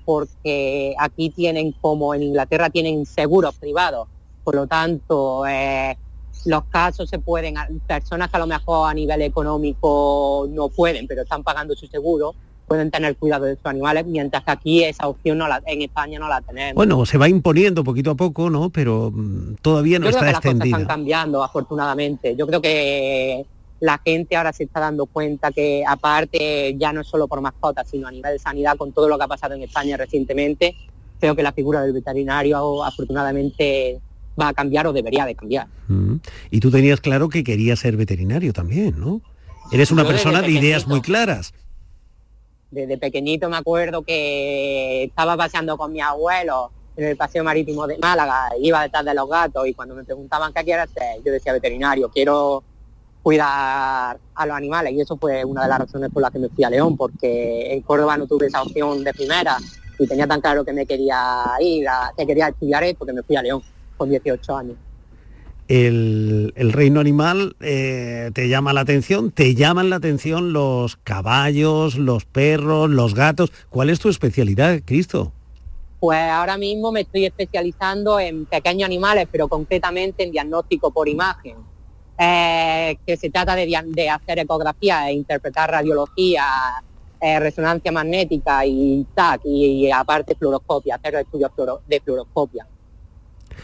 porque aquí tienen, como en Inglaterra, tienen seguros privados. Por lo tanto, eh, los casos se pueden, personas que a lo mejor a nivel económico no pueden, pero están pagando su seguro, pueden tener cuidado de sus animales, mientras que aquí esa opción no la, en España no la tenemos. Bueno, se va imponiendo poquito a poco, ¿no? Pero mm, todavía no Yo creo está que las cosas están cambiando, afortunadamente. Yo creo que la gente ahora se está dando cuenta que aparte ya no es solo por mascotas, sino a nivel de sanidad, con todo lo que ha pasado en España recientemente, creo que la figura del veterinario afortunadamente va a cambiar o debería de cambiar. Mm. Y tú tenías claro que querías ser veterinario también, ¿no? Eres una Yo persona de ideas muy claras. Desde pequeñito me acuerdo que estaba paseando con mi abuelo en el paseo marítimo de Málaga, iba detrás de los gatos y cuando me preguntaban qué quieres hacer, yo decía veterinario, quiero cuidar a los animales y eso fue una de las razones por las que me fui a León, porque en Córdoba no tuve esa opción de primera y tenía tan claro que me quería ir, a- que quería estudiar esto, que me fui a León con 18 años. El, el reino animal eh, te llama la atención, te llaman la atención los caballos, los perros, los gatos. ¿Cuál es tu especialidad, Cristo? Pues ahora mismo me estoy especializando en pequeños animales, pero concretamente en diagnóstico por imagen, eh, que se trata de, hacer ecografía e interpretar radiología, eh, resonancia magnética y TAC, y, aparte fluoroscopia, hacer estudios de fluoroscopia.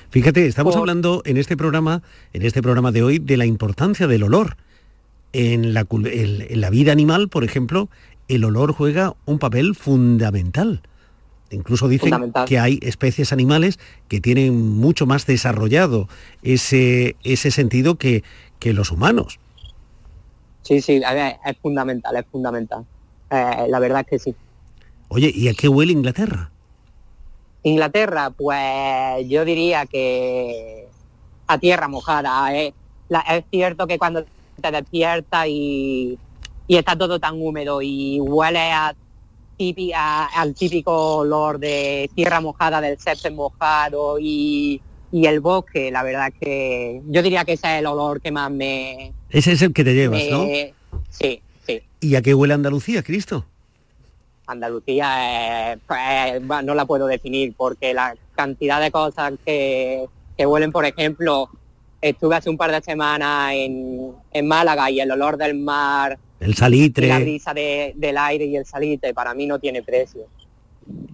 Fíjate, estamos hablando en este programa, en este programa de hoy, de la importancia del olor. En la, en- vida animal, por ejemplo, el olor juega un papel fundamental. Incluso dicen que hay especies animales que tienen mucho más desarrollado ese, ese sentido que, que los humanos. Sí, sí, es fundamental, es fundamental. Eh, la verdad es que sí. Oye, ¿y a qué huele Inglaterra? Inglaterra, pues yo diría que a tierra mojada. eh. La- es cierto que cuando te despiertas y, y está todo tan húmedo y huele a típi- a- al típico olor de tierra mojada, del césped mojado y, y el bosque, la verdad es que yo diría que ese es el olor que más me... Ese es el que te llevas, ¿no? me- Sí, sí. ¿Y a qué huele Andalucía, Cristo? Andalucía eh, pues, va, no la puedo definir porque la cantidad de cosas que, que huelen, por ejemplo, estuve hace un par de semanas en, en Málaga y el olor del mar El y la salitre. brisa de- del aire y el salitre para mí no tiene precio.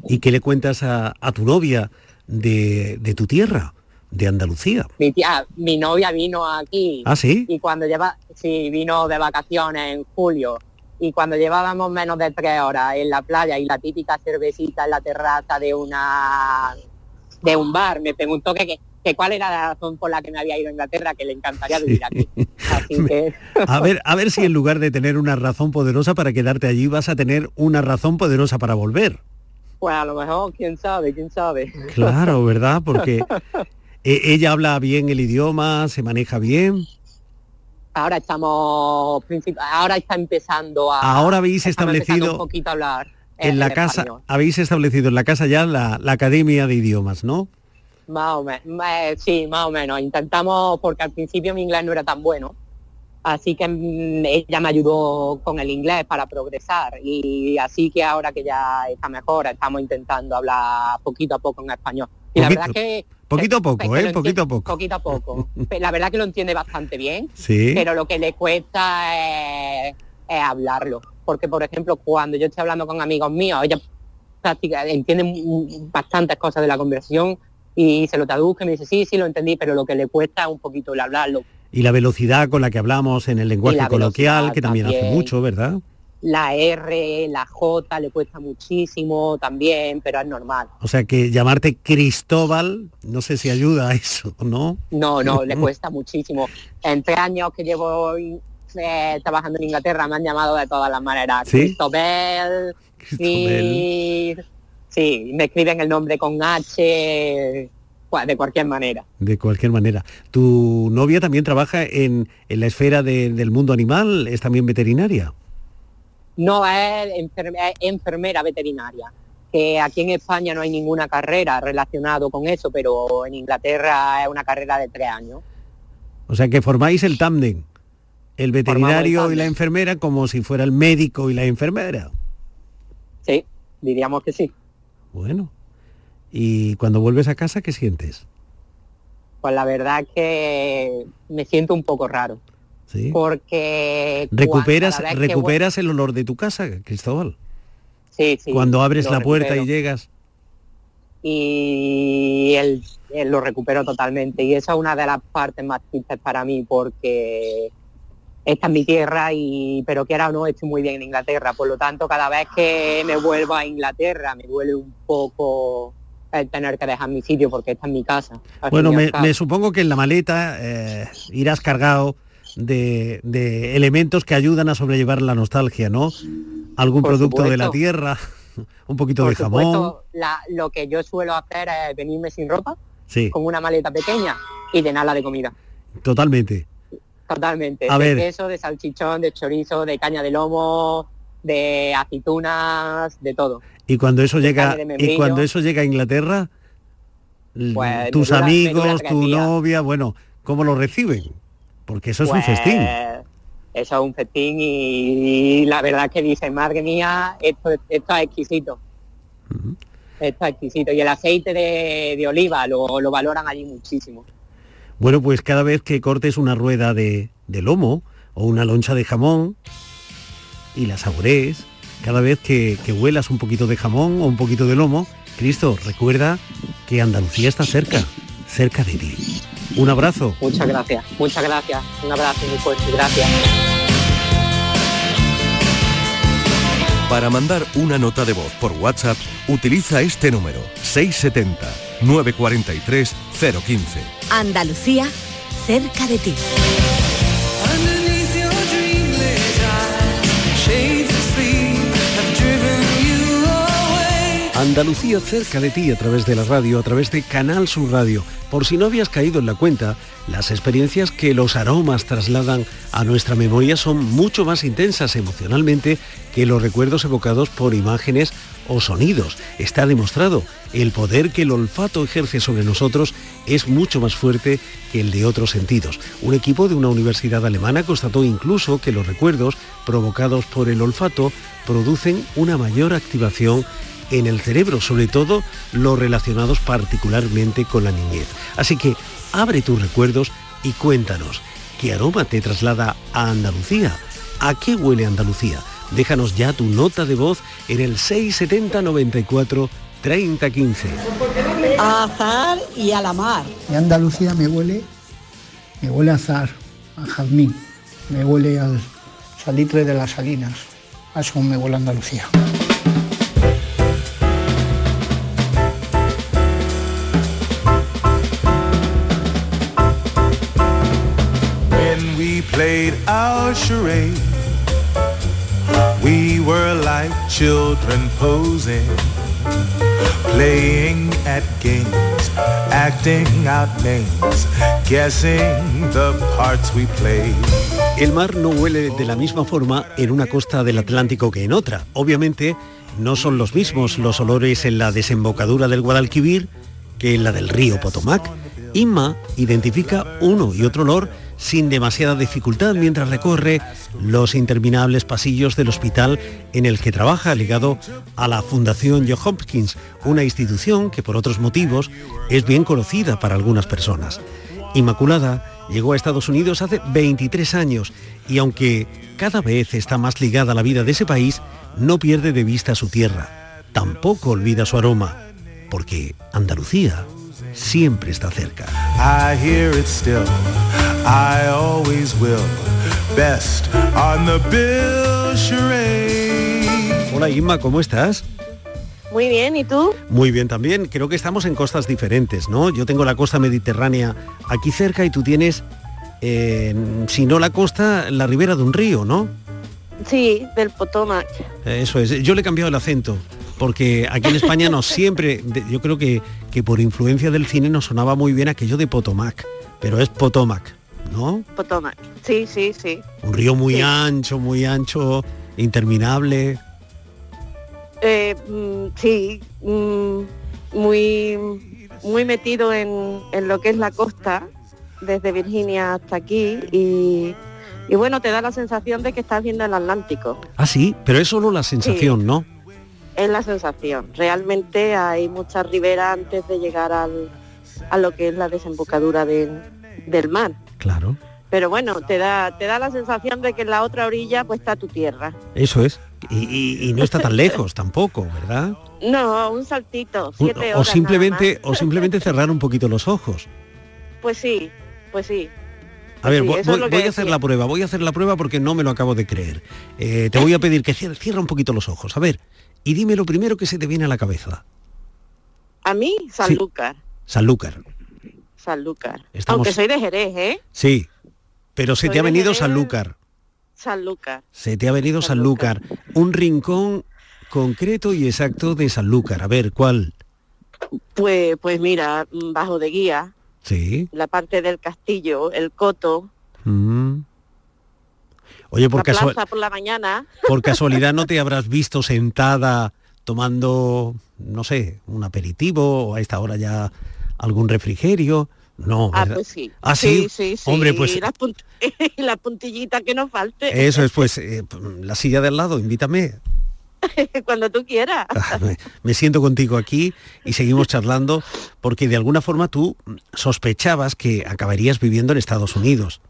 ¿Y qué le cuentas a, a tu novia de, de tu tierra, de Andalucía? Mi tía, mi novia vino aquí ¿Ah, sí? y cuando lleva, sí, vino de vacaciones en julio y cuando llevábamos menos de tres horas en la playa y la típica cervecita en la terraza de una de un bar, me preguntó que, que- que cuál era la razón por la que me había ido a Inglaterra, que le encantaría vivir aquí. Así que A ver, a ver si en lugar de tener una razón poderosa para quedarte allí, vas a tener una razón poderosa para volver. pues a lo mejor, quién sabe, quién sabe. Claro, ¿verdad? Porque eh, ella habla bien el idioma, se maneja bien. Ahora estamos, ahora está empezando a... Ahora habéis establecido un poquito a hablar En la casa, español. habéis establecido en la casa ya la, la academia de idiomas, ¿no? Más o menos, sí, más o menos. Intentamos, porque al principio mi inglés no era tan bueno, así que mm, ella me ayudó con el inglés para progresar y así que ahora que ya está mejor, estamos intentando hablar poquito a poco en español. Y la verdad es que... Poquito a poco, que ¿eh? Poquito a poco. Poquito a poco. La verdad que lo entiende bastante bien, Sí. pero lo que le cuesta es, es hablarlo. Porque, por ejemplo, cuando yo estoy hablando con amigos míos, ella práctica, entiende mm, bastantes cosas de la conversación y se lo traduzco y me dice, sí, sí, lo entendí, pero lo que le cuesta es un poquito el hablarlo. Y la velocidad con la que hablamos en el lenguaje coloquial, que también, hace también. mucho, ¿verdad? La R, la J le cuesta muchísimo también, pero es normal. O sea que llamarte Cristóbal, no sé si ayuda a eso, ¿no? No, no, le cuesta muchísimo. En tres años que llevo eh, trabajando en Inglaterra me han llamado de todas las maneras. ¿Sí? Cristobel, Chris, sí, me escriben el nombre con H, de cualquier manera. De cualquier manera. ¿Tu novia también trabaja en, en la esfera de- del mundo animal? ¿Es también veterinaria? No es, enferme- es enfermera veterinaria, que aquí en España no hay ninguna carrera relacionado con eso, pero en Inglaterra es una carrera de tres años. O sea que formáis el tándem, el veterinario y la enfermera como si fuera el médico y la enfermera. Sí, diríamos que sí. Bueno. ¿Y cuando vuelves a casa qué sientes? Pues la verdad es que me siento un poco raro. ¿Sí? Porque ¿Recuperas, que recuperas el olor de tu casa, Cristóbal? Sí, sí. Cuando abres la puerta recupero. y llegas. y él, él lo recuperó totalmente y esa es una de las partes más tristes para mí porque esta es mi tierra y pero que ahora no estoy muy bien en Inglaterra por lo tanto cada vez que me vuelvo a Inglaterra me duele un poco el tener que dejar mi sitio porque esta es mi casa Bueno, me supongo que en la maleta eh, irás cargado de, de elementos que ayudan a sobrellevar la nostalgia, ¿no? Algún Por producto de la tierra, un poquito Por de jamón. supuesto, la- lo que yo suelo hacer es venirme sin ropa Sí, con una maleta pequeña y llenarla de comida totalmente. Totalmente. A de ver. queso, de salchichón, de chorizo, de caña de lomo, de aceitunas, de todo. Y cuando eso llega y cuando eso llega a Inglaterra, Pues, tus amigos, tu novia, bueno, ¿cómo lo reciben? Porque eso es un Pues, festín. Eso es un festín y, la verdad es que dicen, madre mía, esto, esto es exquisito. Esto es exquisito. Y el aceite de, de oliva lo, lo valoran allí muchísimo. Bueno, pues cada vez que cortes una rueda de, de lomo o una loncha de jamón y la saborees, cada vez que, que huelas un poquito de jamón o un poquito de lomo, Cristo, recuerda que Andalucía está cerca, cerca de ti. Un abrazo. Muchas gracias, muchas gracias. Un abrazo muy fuerte, gracias. Para mandar una nota de voz por WhatsApp, utiliza este número 670-943-015. Andalucía, cerca de ti. Andalucía cerca de ti a través de la radio, a través de Canal Sur Radio. Por si no habías caído en la cuenta, las experiencias que los aromas trasladan a nuestra memoria son mucho más intensas emocionalmente que los recuerdos evocados por imágenes o sonidos. Está demostrado, el poder que el olfato ejerce sobre nosotros es mucho más fuerte que el de otros sentidos. Un equipo de una universidad alemana constató incluso que los recuerdos provocados por el olfato producen una mayor activación en el cerebro, sobre todo los relacionados particularmente con la niñez. Así que abre tus recuerdos y cuéntanos, ¿qué aroma te traslada a Andalucía? ¿A qué huele Andalucía? Déjanos ya tu nota de voz en el 670 94 30 15. A azar y a la mar. Y Andalucía me huele, me huele a azar, a jazmín, me huele al salitre de las salinas. A eso me huele Andalucía. Played our charade, we were like children posing, playing at games, acting out names, guessing the parts we played. El mar no huele de la misma forma en una costa del Atlántico que en otra. Obviamente no son los mismos los olores en la desembocadura del Guadalquivir que en la del río Potomac. Inma identifica uno y otro olor sin demasiada dificultad mientras recorre los interminables pasillos del hospital en el que trabaja ligado a la Fundación Johns Hopkins, una institución que por otros motivos es bien conocida para algunas personas. Inmaculada llegó a Estados Unidos hace 23 años y aunque cada vez está más ligada a la vida de ese país, no pierde de vista su tierra. Tampoco olvida su aroma, porque Andalucía siempre está cerca. I always will. Best on the bill charade. Hola Inma, ¿cómo estás? Muy bien, ¿y tú? Muy bien también. Creo que estamos en costas diferentes, ¿no? Yo tengo la costa mediterránea aquí cerca y tú tienes, eh, si no la costa, la ribera de un río, ¿no? Sí, del Potomac. Eso es. Yo le he cambiado el acento porque aquí en España nos siempre, yo creo que, que por influencia del cine nos sonaba muy bien aquello de Potomac, pero es Potomac, ¿no? Potomac. Sí, sí, sí. Un río muy Sí. ancho, muy ancho, interminable. Eh, mm, sí, mm, muy, muy metido en, en lo que es la costa, desde Virginia hasta aquí, y, y bueno, te da la sensación de que estás viendo el Atlántico. Ah, sí, pero es solo la sensación, ¿no? Es la sensación. Realmente hay muchas riberas antes de llegar al, a lo que es la desembocadura del mar. Claro. pero bueno, te da, te da la sensación de que en la otra orilla pues está tu tierra. Eso es. Y, y- y no está tan lejos tampoco, ¿verdad? No, un saltito, siete o horas simplemente nada o simplemente cerrar un poquito los ojos. Pues sí, pues sí. A ver, Sí, voy, a hacer la prueba, voy a hacer la prueba porque no me lo acabo de creer. Eh, te voy a pedir que cierre, cierra un poquito los ojos. A ver, y dime lo primero que se te viene a la cabeza. A mí, Sanlúcar, Sanlúcar. Sanlúcar. Estamos- Aunque soy de Jerez, ¿eh? Sí. Pero se Soy te ha venido Jerez. Sanlúcar. Sanlúcar. Se te ha venido Sanlúcar. Un rincón concreto y exacto de Sanlúcar. A ver, ¿cuál? Pues, pues mira, bajo de guía, Sí. la parte del castillo, el coto, Mm. Oye, por, la casua- plaza por la mañana. por casualidad no te habrás visto sentada tomando, no sé, un aperitivo o a esta hora ya algún refrigerio. No, Ah, ¿verdad? pues sí. ¿Ah, sí? sí, sí. Hombre, pues la, punt- la puntillita que no falte. eso es, pues, eh, la silla del lado, invítame. Cuando tú quieras. Ah, me, siento contigo aquí y seguimos charlando porque de alguna forma tú sospechabas que acabarías viviendo en Estados Unidos.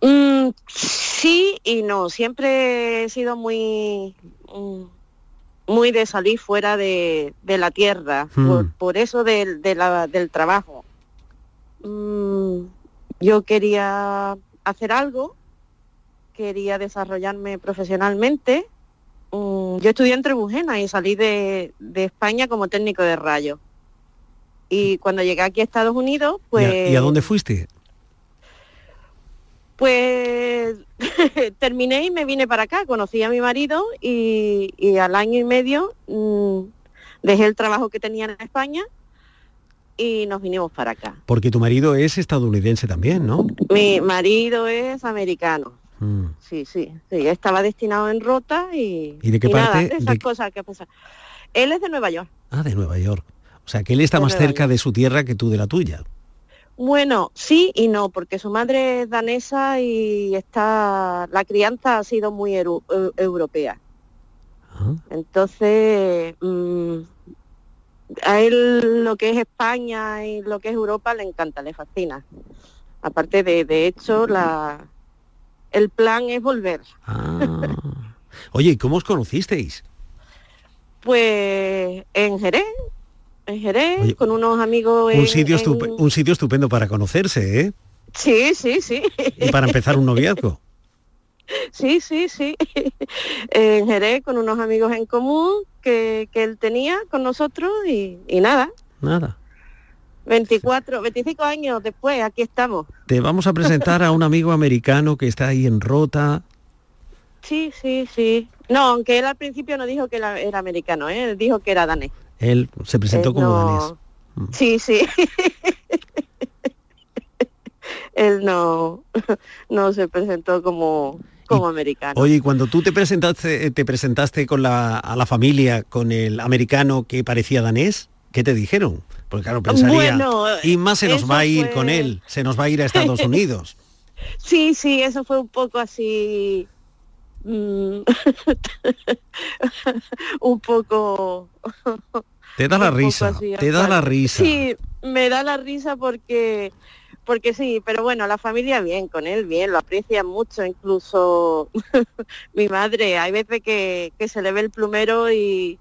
Mm, sí y no. Siempre he sido muy mm, muy de salir fuera de, de la tierra, Hmm. por, por eso del, de la- del trabajo. Mm, yo quería hacer algo, quería desarrollarme profesionalmente. Mm, yo estudié en Trebujena y salí de, de España como técnico de rayos. Y cuando llegué aquí a Estados Unidos, ¿Y a- pues... ¿Y a dónde fuiste? Pues terminé y me vine para acá, conocí a mi marido y, y al año y medio mm, dejé el trabajo que tenía en España y nos vinimos para acá. Porque tu marido es estadounidense también, ¿no? Mi marido es americano, Mm. sí, sí, sí, estaba destinado en Rota y, ¿Y de qué parte? de esas ¿De- cosas que pasan. Él es de Nueva York. Ah, de Nueva York. O sea, que él está De más Nueva cerca de su tierra que tú de la tuya. Bueno, sí y no, porque su madre es danesa y está, la crianza ha sido muy europea. Entonces, mm, a él lo que es España y lo que es Europa le encanta, le fascina. Aparte de, de hecho, la, el plan es volver. Oye, ¿y cómo os conocisteis? Pues en Jerez, en Jerez, con unos amigos Un en- sitio, en- un sitio estupendo para conocerse, ¿eh? Sí, sí, sí. Y para empezar un noviazgo. Sí, sí, sí. En Jerez con unos amigos en común que, que él tenía con nosotros y, y nada, Nada. 24, 25 años después, aquí estamos. Te vamos a presentar a un amigo americano que está ahí en Rota. Sí, sí, sí. No, aunque él al principio no dijo que era, era americano, ¿eh? él dijo que era danés. Él se presentó Él como no- danés. Mm. Sí, sí. él no, no se presentó como, como americano. Oye, cuando tú te presentaste, te presentaste con la, a la familia con el americano que parecía danés, ¿qué te dijeron? Porque claro, pensaría, Bueno, y más se nos va a ir fue- con él, se nos va a ir a Estados Unidos. Sí, sí, eso fue un poco así, mm, un poco... Te da la risa, te da la risa. Sí, me da la risa porque porque sí, pero bueno, la familia bien, con él bien, lo aprecia mucho, incluso mi madre, hay veces que, que se le ve el plumero y,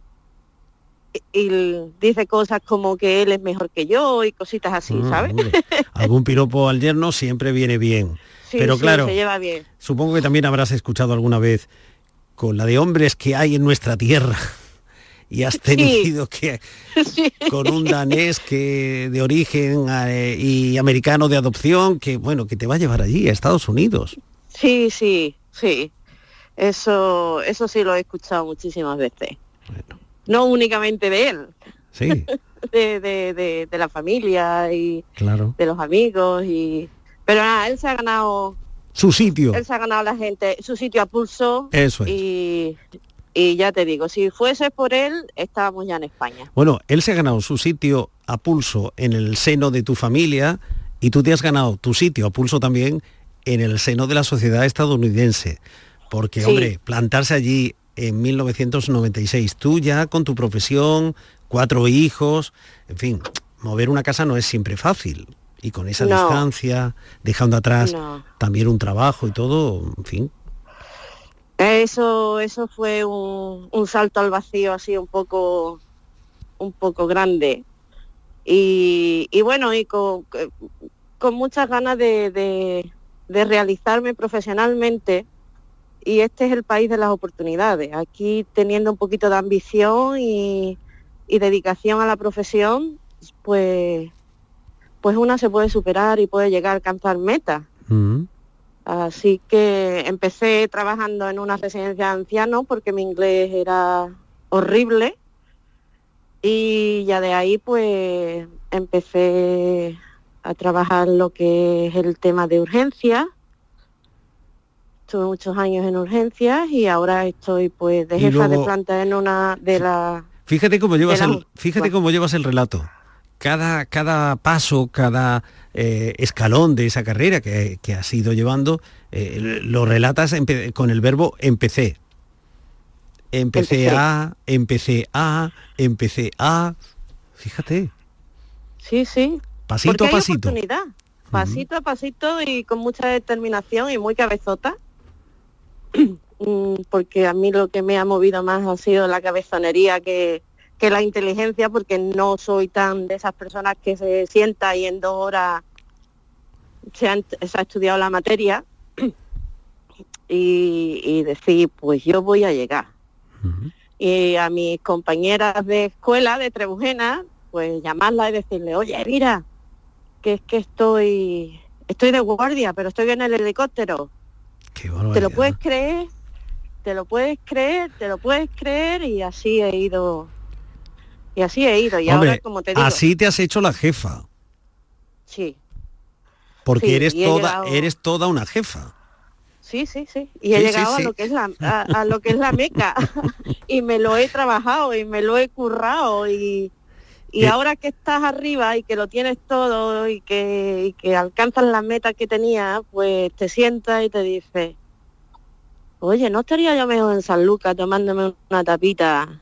y, y dice cosas como que él es mejor que yo y cositas así, Mm, ¿sabes? Algún piropo al yerno siempre viene bien. Sí, Pero sí, claro, se lleva bien. supongo que también habrás escuchado alguna vez con la de hombres que hay en nuestra tierra y has tenido que con un danés que de origen eh, y americano de adopción que bueno que te va a llevar allí a Estados Unidos. Sí, sí, sí. Eso, eso sí lo he escuchado muchísimas veces. No únicamente de él, Sí, de, de, de, de la familia y claro. de los amigos y pero nada, él se ha ganado Su sitio. él se ha ganado la gente su sitio a pulso Eso es. y, y ya te digo, si fuese por él, estábamos ya en España. Bueno, él se ha ganado su sitio a pulso en el seno de tu familia y tú te has ganado tu sitio a pulso también en el seno de la sociedad estadounidense. Porque, Sí. hombre, plantarse allí en 1996, tú ya con tu profesión, cuatro hijos, en fin, mover una casa no es siempre fácil. Y con esa No. distancia, dejando atrás No. también un trabajo y todo, en fin. Eso, eso fue un, un salto al vacío así un poco, un poco grande. Y, bueno, y con, muchas ganas de, de- realizarme profesionalmente. Y este es el país de las oportunidades. Aquí teniendo un poquito de ambición y, y dedicación a la profesión, pues, pues una se puede superar y puede llegar a alcanzar metas. Mm. Así que empecé trabajando en una residencia de ancianos porque mi inglés era horrible y ya de ahí pues empecé a trabajar lo que es el tema de urgencias. Estuve muchos años en urgencias y ahora estoy pues de jefa de planta en una de la Fíjate cómo llevas la- el, fíjate cómo llevas el relato. Cada, cada paso, cada eh, escalón de esa carrera que, que has ido llevando, eh, lo relatas con el verbo empecé. Empecé Empecé. a, empecé a, empecé a. Fíjate, Sí, sí. pasito Porque a hay pasito. Pasito a pasito y con mucha determinación y muy cabezota. Mm, porque a mí lo que me ha movido más ha sido la cabezonería que, que la inteligencia, porque no soy tan de esas personas que se sienta y en dos horas se, han- se ha estudiado la materia y, y decir, pues yo voy a llegar. Y a mis compañeras de escuela de Trebujena, pues llamarla y decirle, oye, mira, que es que estoy, estoy de guardia, pero estoy en el helicóptero. ¿Te lo puedes creer? ¿Te lo puedes creer? ¿Te lo puedes creer? Y así he ido. Y así he ido. Y ahora, como te digo, así te has hecho la jefa, sí, porque Sí, eres toda, llegado- eres toda una jefa. sí, sí, sí. Y he Sí, llegado sí. a lo que es la a, a lo que es la meca. y me lo he trabajado y me lo he currado y y Eh. ahora que estás arriba y que lo tienes todo y que, y que alcanzas las metas que tenías, pues te sientas y te dices, oye, ¿no estaría yo mejor en San Lucas tomándome una tapita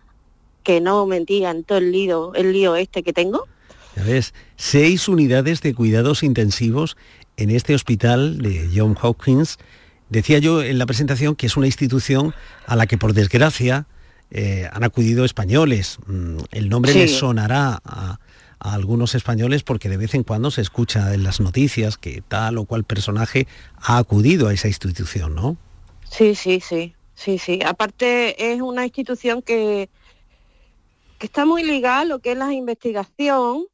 que no mentía en todo el lío, el lío este que tengo? Ya ves, seis unidades de cuidados intensivos en este hospital de John Hopkins. Decía yo en la presentación que es una institución a la que por desgracia eh, han acudido españoles. Mm, El nombre Sí. les sonará a, a algunos españoles porque de vez en cuando se escucha en las noticias que tal o cual personaje ha acudido a esa institución, ¿no? Sí, sí, sí, sí, sí. Aparte es una institución que, que está muy ligada lo que es la investigación.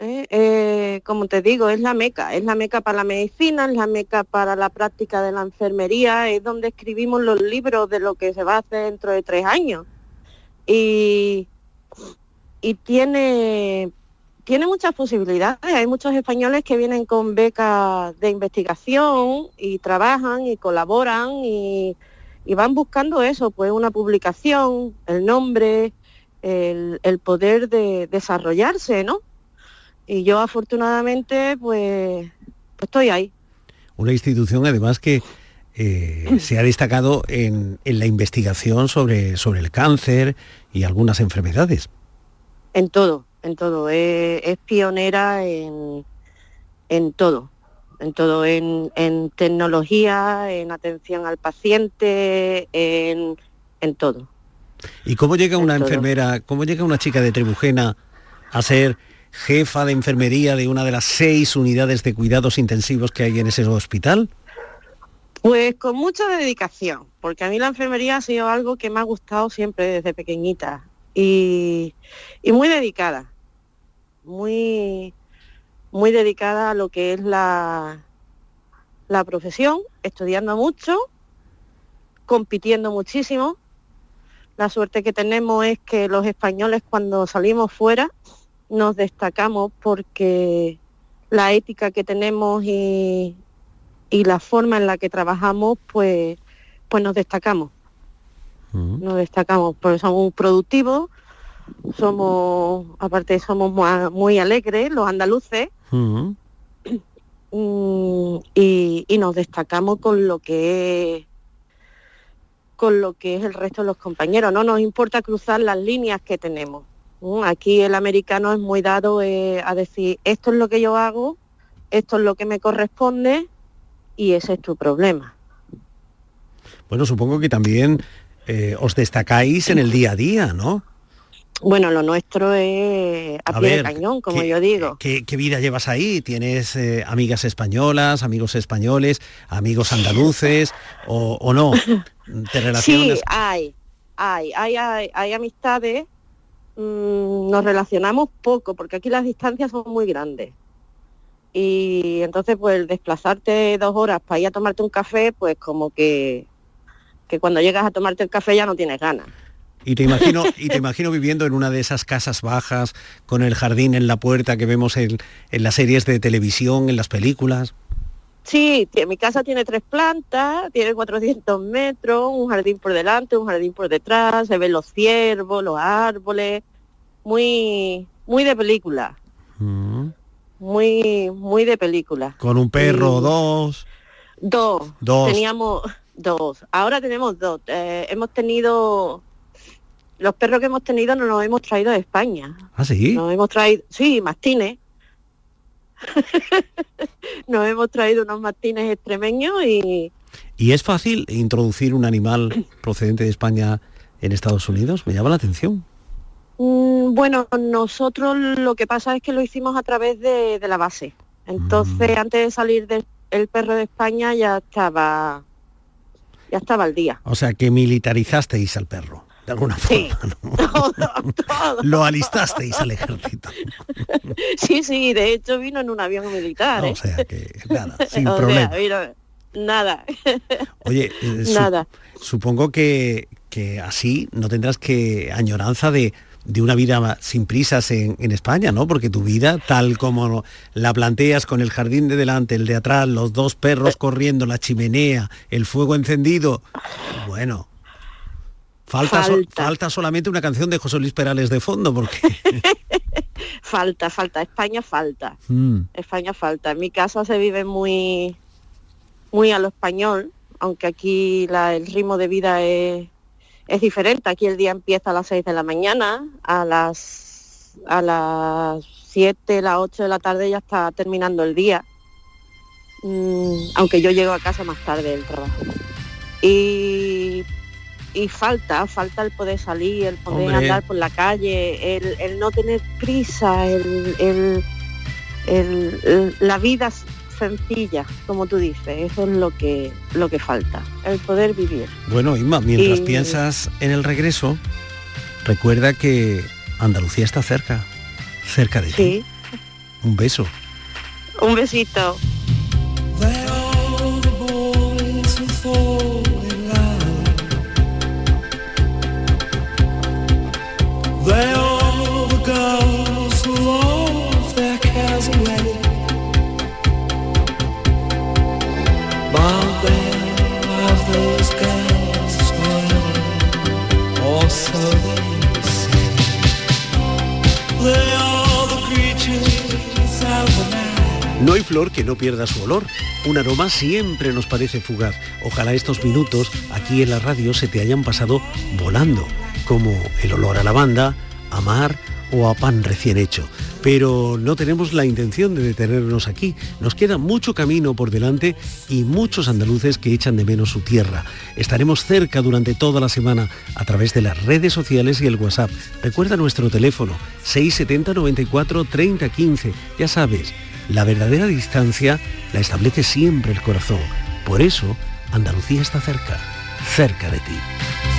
¿eh? Eh, como te digo, es la meca, es la meca para la medicina, es la meca para la práctica de la enfermería, es donde escribimos los libros de lo que se va a hacer dentro de tres años. Y, y tiene, tiene muchas posibilidades. Hay muchos españoles que vienen con becas de investigación y trabajan y colaboran y, y van buscando eso, pues una publicación, el nombre, el, el poder de desarrollarse, ¿no? Y yo afortunadamente pues, pues estoy ahí. Una institución además que eh, se ha destacado en, en la investigación sobre, sobre el cáncer y algunas enfermedades. En todo, en todo. Es, es pionera en, en todo, en todo, en, en tecnología, en atención al paciente, en, en todo. ¿Y cómo llega una todo. enfermera, cómo llega una chica de Trebujena a ser jefa de enfermería de una de las seis unidades de cuidados intensivos que hay en ese hospital? Pues con mucha dedicación, porque a mí la enfermería ha sido algo que me ha gustado siempre desde pequeñita y, y muy dedicada, muy, muy dedicada a lo que es la, la profesión, estudiando mucho, compitiendo muchísimo. La suerte que tenemos es que los españoles cuando salimos fuera nos destacamos porque la ética que tenemos y, y la forma en la que trabajamos, pues, pues nos destacamos. Nos destacamos, porque somos productivos, somos, aparte somos muy, alegres, los andaluces, Mm. mm, y, y nos destacamos con lo que es con lo que es el resto de los compañeros. No nos importa cruzar las líneas que tenemos. ¿m? Aquí el americano es muy dado eh, a decir, esto es lo que yo hago, esto es lo que me corresponde y ese es tu problema. Bueno, supongo que también eh, os destacáis en el día a día, ¿no? Bueno, lo nuestro es a, pie de cañón, como yo digo. ¿qué, vida llevas ahí? ¿Tienes eh, amigas españolas, amigos españoles, amigos andaluces o, no? ¿Te relacionas? Sí, hay, hay, hay, hay, amistades. Mm, nos relacionamos poco porque aquí las distancias son muy grandes. Y entonces, pues desplazarte dos horas para ir a tomarte un café, pues como que, que cuando llegas a tomarte el café ya no tienes ganas. Y te imagino, y te imagino viviendo en una de esas casas bajas, con el jardín en la puerta que vemos en, las series de televisión, en las películas. Sí, mi casa tiene tres plantas, tiene 400 metros, un jardín por delante, un jardín por detrás, se ven los ciervos, los árboles, muy, muy de película. Mm. Muy, muy de película. Con un perro, dos. Dos. Dos. Teníamos dos. Ahora tenemos dos. Eh, hemos tenido los perros que hemos tenido nos los hemos traído de España. ¿Ah, sí? Nos hemos traído, sí, mastines. nos hemos traído unos mastines extremeños y... ¿Y es fácil introducir un animal procedente de España en Estados Unidos? Me llama la atención. Mm, bueno, nosotros lo que pasa es que lo hicimos a través de, la base. Entonces, mm. antes de salir del perro de España ya estaba ya estaba al día. O sea, que militarizasteis al perro de alguna forma. Lo alistasteis al ejército. sí, sí, de hecho vino en un avión militar. O ¿eh? sea que nada, sin problema. nada. Oye, eh, nada. supongo que, que así no tendrás que añoranza de, de una vida sin prisas en, en, España, ¿no? Porque tu vida, tal como la planteas con el jardín de delante, el de atrás, los dos perros corriendo, la chimenea, el fuego encendido, bueno, Falta, falta. solamente una canción de José Luis Perales de fondo, porque... falta, falta, España falta. Mm. España falta. En mi casa se vive muy, muy a lo español, aunque aquí el ritmo de vida es, es diferente. Aquí el día empieza a las 6 de la mañana, a las, a las 7, las 8 de la tarde ya está terminando el día. Mm, aunque yo llego a casa más tarde del trabajo. Y y falta, falta el poder salir, el poder andar por la calle, el, no tener prisa, el, la vida sencilla, como tú dices, eso es lo que, lo que falta, el poder vivir. Bueno, Inma, mientras piensas en el regreso, recuerda que Andalucía está cerca, cerca de sí. ti. Un beso. Un besito. No hay flor que no pierda su olor. Un aroma siempre nos parece fugaz. Ojalá estos minutos aquí en la radio se te hayan pasado volando, como el olor a lavanda, a mar o a pan recién hecho. Pero no tenemos la intención de detenernos aquí. Nos queda mucho camino por delante y muchos andaluces que echan de menos su tierra. Estaremos cerca durante toda la semana a través de las redes sociales y el WhatsApp. Recuerda nuestro teléfono 670 94 30 15. Ya sabes, la verdadera distancia la establece siempre el corazón. Por eso, Andalucía está cerca, cerca de ti.